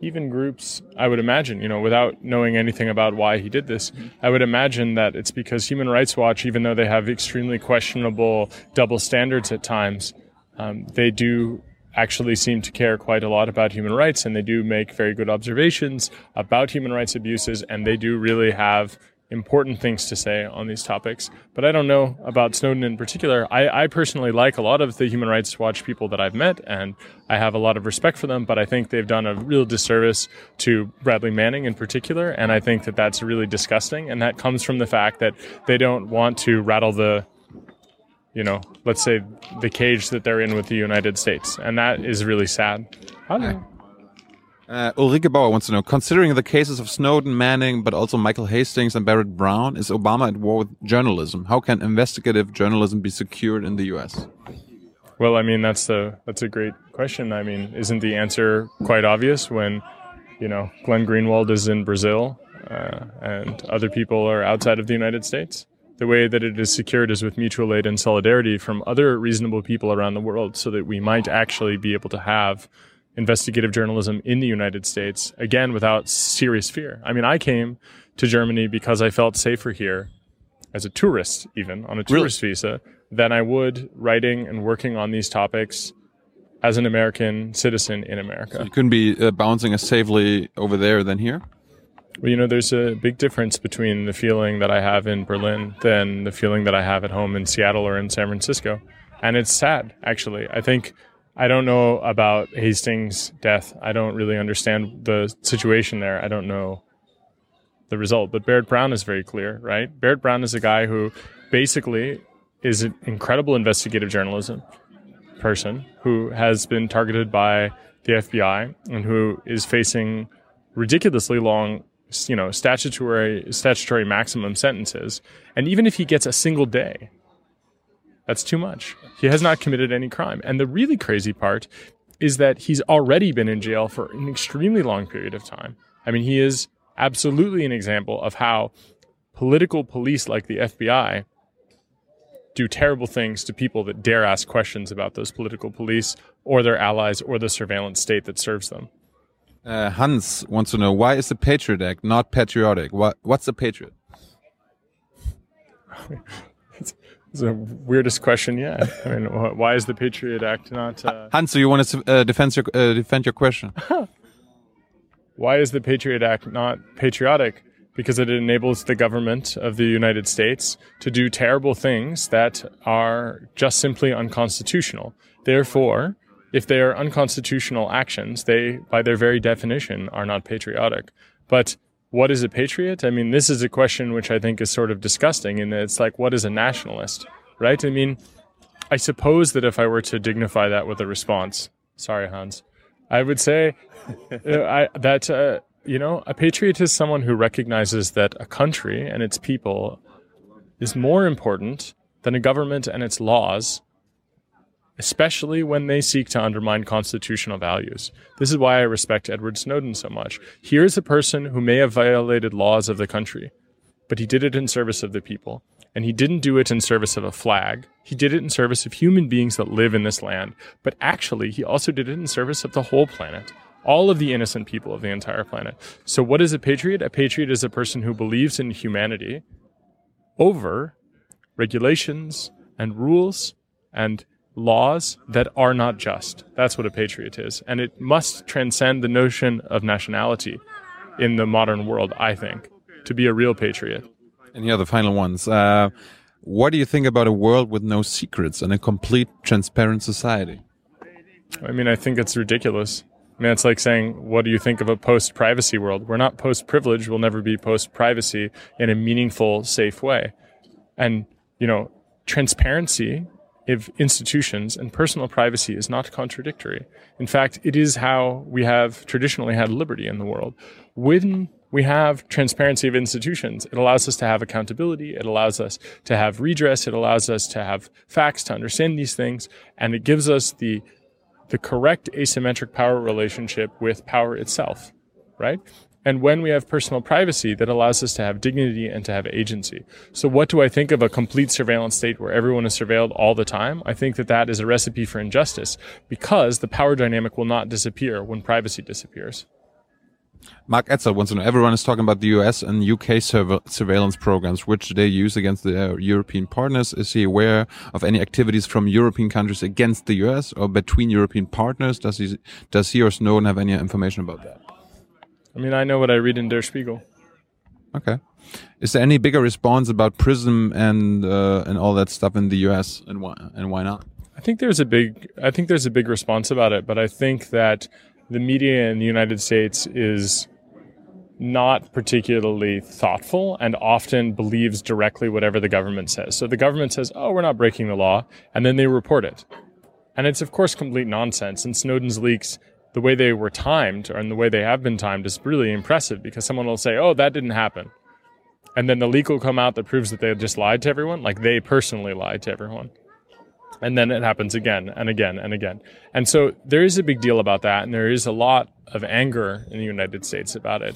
even groups, I would imagine, you know, without knowing anything about why he did this, I would imagine that it's because Human Rights Watch, even though they have extremely questionable double standards at times, um, they do actually seem to care quite a lot about human rights and they do make very good observations about human rights abuses and they do really have important things to say on these topics. But I don't know about Snowden in particular. I, I, personally like a lot of the Human Rights Watch people that I've met, and I have a lot of respect for them. But I think they've done a real disservice to Bradley Manning in particular, and I think that that's really disgusting. And that comes from the fact that they don't want to rattle the you know, let's say the cage that they're in with the United States. And that is really sad. Uh, Ulrike Bauer wants to know, considering the cases of Snowden, Manning, but also Michael Hastings and Barrett Brown, is Obama at war with journalism? How can investigative journalism be secured in the U.S.? Well, I mean, that's a, that's a great question. I mean, isn't the answer quite obvious when, you know, Glenn Greenwald is in Brazil uh, and other people are outside of the United States? The way that it is secured is with mutual aid and solidarity from other reasonable people around the world so that we might actually be able to have investigative journalism in the United States, again, without serious fear. I mean, I came to Germany because I felt safer here as a tourist, even on a tourist really? visa, than I would writing and working on these topics as an American citizen in America. So you couldn't be uh, bouncing as safely over there than here? Well, you know, there's a big difference between the feeling that I have in Berlin than the feeling that I have at home in Seattle or in San Francisco. And it's sad, actually. I think I don't know about Hastings' death. I don't really understand the situation there. I don't know the result. But Barrett Brown is very clear, right? Barrett Brown is a guy who basically is an incredible investigative journalism person who has been targeted by the FBI and who is facing ridiculously long you know, statutory statutory maximum sentences. And even if he gets a single day, that's too much. He has not committed any crime. And the really crazy part is that he's already been in jail for an extremely long period of time. I mean, he is absolutely an example of how political police like the FBI do terrible things to people that dare ask questions about those political police or their allies or the surveillance state that serves them. Uh, Hans wants to know why is the Patriot Act not patriotic? What what's a Patriot? it's, the weirdest question yet. I mean, why is the Patriot Act not? Uh... Hans, so you want to uh, defend your uh, defend your question? why is the Patriot Act not patriotic? Because it enables the government of the United States to do terrible things that are just simply unconstitutional. Therefore, if they are unconstitutional actions, they, by their very definition, are not patriotic. But what is a patriot? I mean, this is a question which I think is sort of disgusting, and it's like, what is a nationalist, right? I mean, I suppose that if I were to dignify that with a response, sorry, Hans, I would say uh, I, that, uh, you know, a patriot is someone who recognizes that a country and its people is more important than a government and its laws especially when they seek to undermine constitutional values. This is why I respect Edward Snowden so much. Here's a person who may have violated laws of the country, but he did it in service of the people. And he didn't do it in service of a flag. He did it in service of human beings that live in this land. But actually, he also did it in service of the whole planet. All of the innocent people of the entire planet. So, what is a patriot? A patriot is a person who believes in humanity over regulations and rules and laws that are not just. That's what a patriot is. And it must transcend the notion of nationality in the modern world, I think, to be a real patriot. And yeah, the final ones. Uh, what do you think about a world with no secrets and a complete transparent society? I mean, I think it's ridiculous. I mean, it's like saying, what do you think of a post privacy world? We're not post privilege. We'll never be post privacy in a meaningful, safe way. And, you know, transparency of institutions and personal privacy is not contradictory. In fact, it is how we have traditionally had liberty in the world. When we have transparency of institutions, it allows us to have accountability, it allows us to have redress, it allows us to have facts to understand these things, and it gives us the the correct asymmetric power relationship with power itself, right? And when we have personal privacy, that allows us to have dignity and to have agency. So what do I think of a complete surveillance state where everyone is surveilled all the time? I think that that is a recipe for injustice because the power dynamic will not disappear when privacy disappears. Mark Etzel wants to know, everyone is talking about the US and UK surveillance programs, which they use against their European partners. Is he aware of any activities from European countries against the US or between European partners? Does he, does he or Snowden have any information about that? I mean, I know what I read in Der Spiegel. Okay. Is there any bigger response about Prism and uh, and all that stuff in the U.S. and why and why not? I think there's a big I think there's a big response about it, but I think that the media in the United States is not particularly thoughtful and often believes directly whatever the government says. So the government says, "Oh, we're not breaking the law," and then they report it. And it's of course complete nonsense. And Snowden's leaks the way they were timed and the way they have been timed is really impressive because someone will say, oh, that didn't happen. And then the leak will come out that proves that they just lied to everyone, like they personally lied to everyone. And then it happens again and again and again. And so there is a big deal about that. And there is a lot of anger in the United States about it.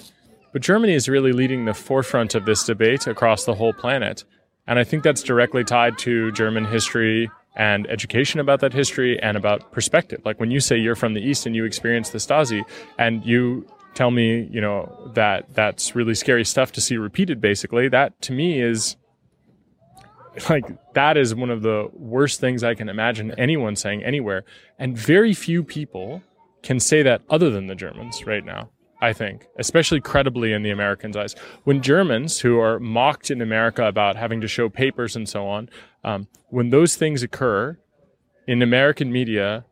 But Germany is really leading the forefront of this debate across the whole planet. And I think that's directly tied to German history and education about that history and about perspective. Like when you say you're from the East and you experience the Stasi and you tell me, you know, that that's really scary stuff to see repeated basically, that to me is like that is one of the worst things I can imagine anyone saying anywhere. And very few people can say that other than the Germans right now. I think, especially credibly in the Americans' eyes. When Germans, who are mocked in America about having to show papers and so on, um, when those things occur in American media,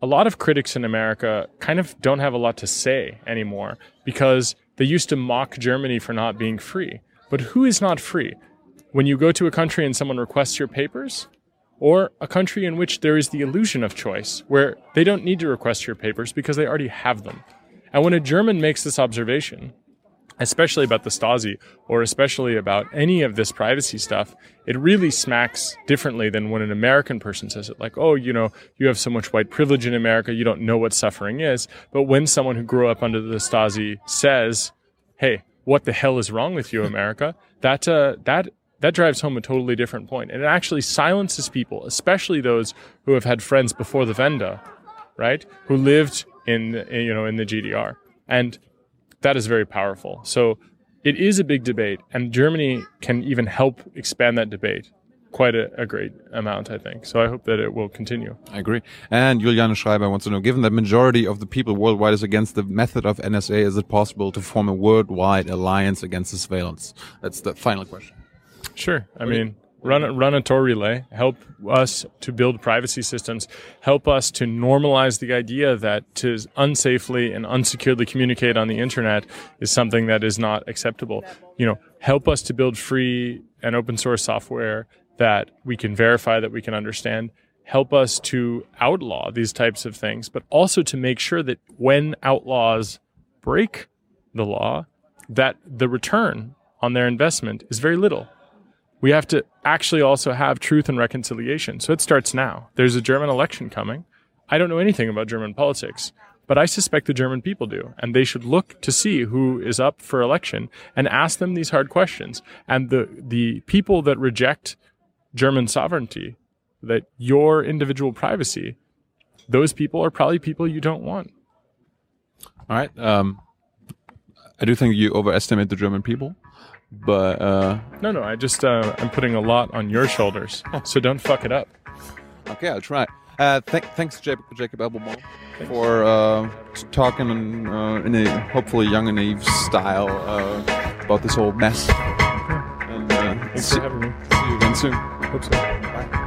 a lot of critics in America kind of don't have a lot to say anymore because they used to mock Germany for not being free. But who is not free? When you go to a country and someone requests your papers, or a country in which there is the illusion of choice, where they don't need to request your papers because they already have them. And when a German makes this observation, especially about the Stasi or especially about any of this privacy stuff, it really smacks differently than when an American person says it. Like, oh, you know, you have so much white privilege in America, you don't know what suffering is. But when someone who grew up under the Stasi says, hey, what the hell is wrong with you, America? That, uh, that, that drives home a totally different point. And it actually silences people, especially those who have had friends before the Wende, right? Who lived in, in you know in the GDR, and that is very powerful. So it is a big debate, and Germany can even help expand that debate quite a, a, great amount, I think. So I hope that it will continue. I agree. And Juliane Schreiber wants to know, given that majority of the people worldwide is against the method of NSA, is it possible to form a worldwide alliance against the surveillance? That's the final question. Sure. I mean, run a, run a Tor relay, help us to build privacy systems, help us to normalize the idea that to unsafely and unsecurely communicate on the internet is something that is not acceptable. You know, help us to build free and open source software that we can verify, that we can understand. Help us to outlaw these types of things, but also to make sure that when outlaws break the law, that the return on their investment is very little we have to actually also have truth and reconciliation. So it starts now. There's a German election coming. I don't know anything about German politics, but I suspect the German people do. And they should look to see who is up for election and ask them these hard questions. And the, the people that reject German sovereignty, that your individual privacy, those people are probably people you don't want. All right. Um, I do think you overestimate the German people. But uh, no, no, I just uh, I'm putting a lot on your shoulders, so don't fuck it up. Okay, I'll try. Uh, th- thanks, Jacob, Jacob for uh, talking in, uh, in a hopefully young and naive style uh, about this whole mess. And, uh, thanks see, for having me. See you again soon. Hope so.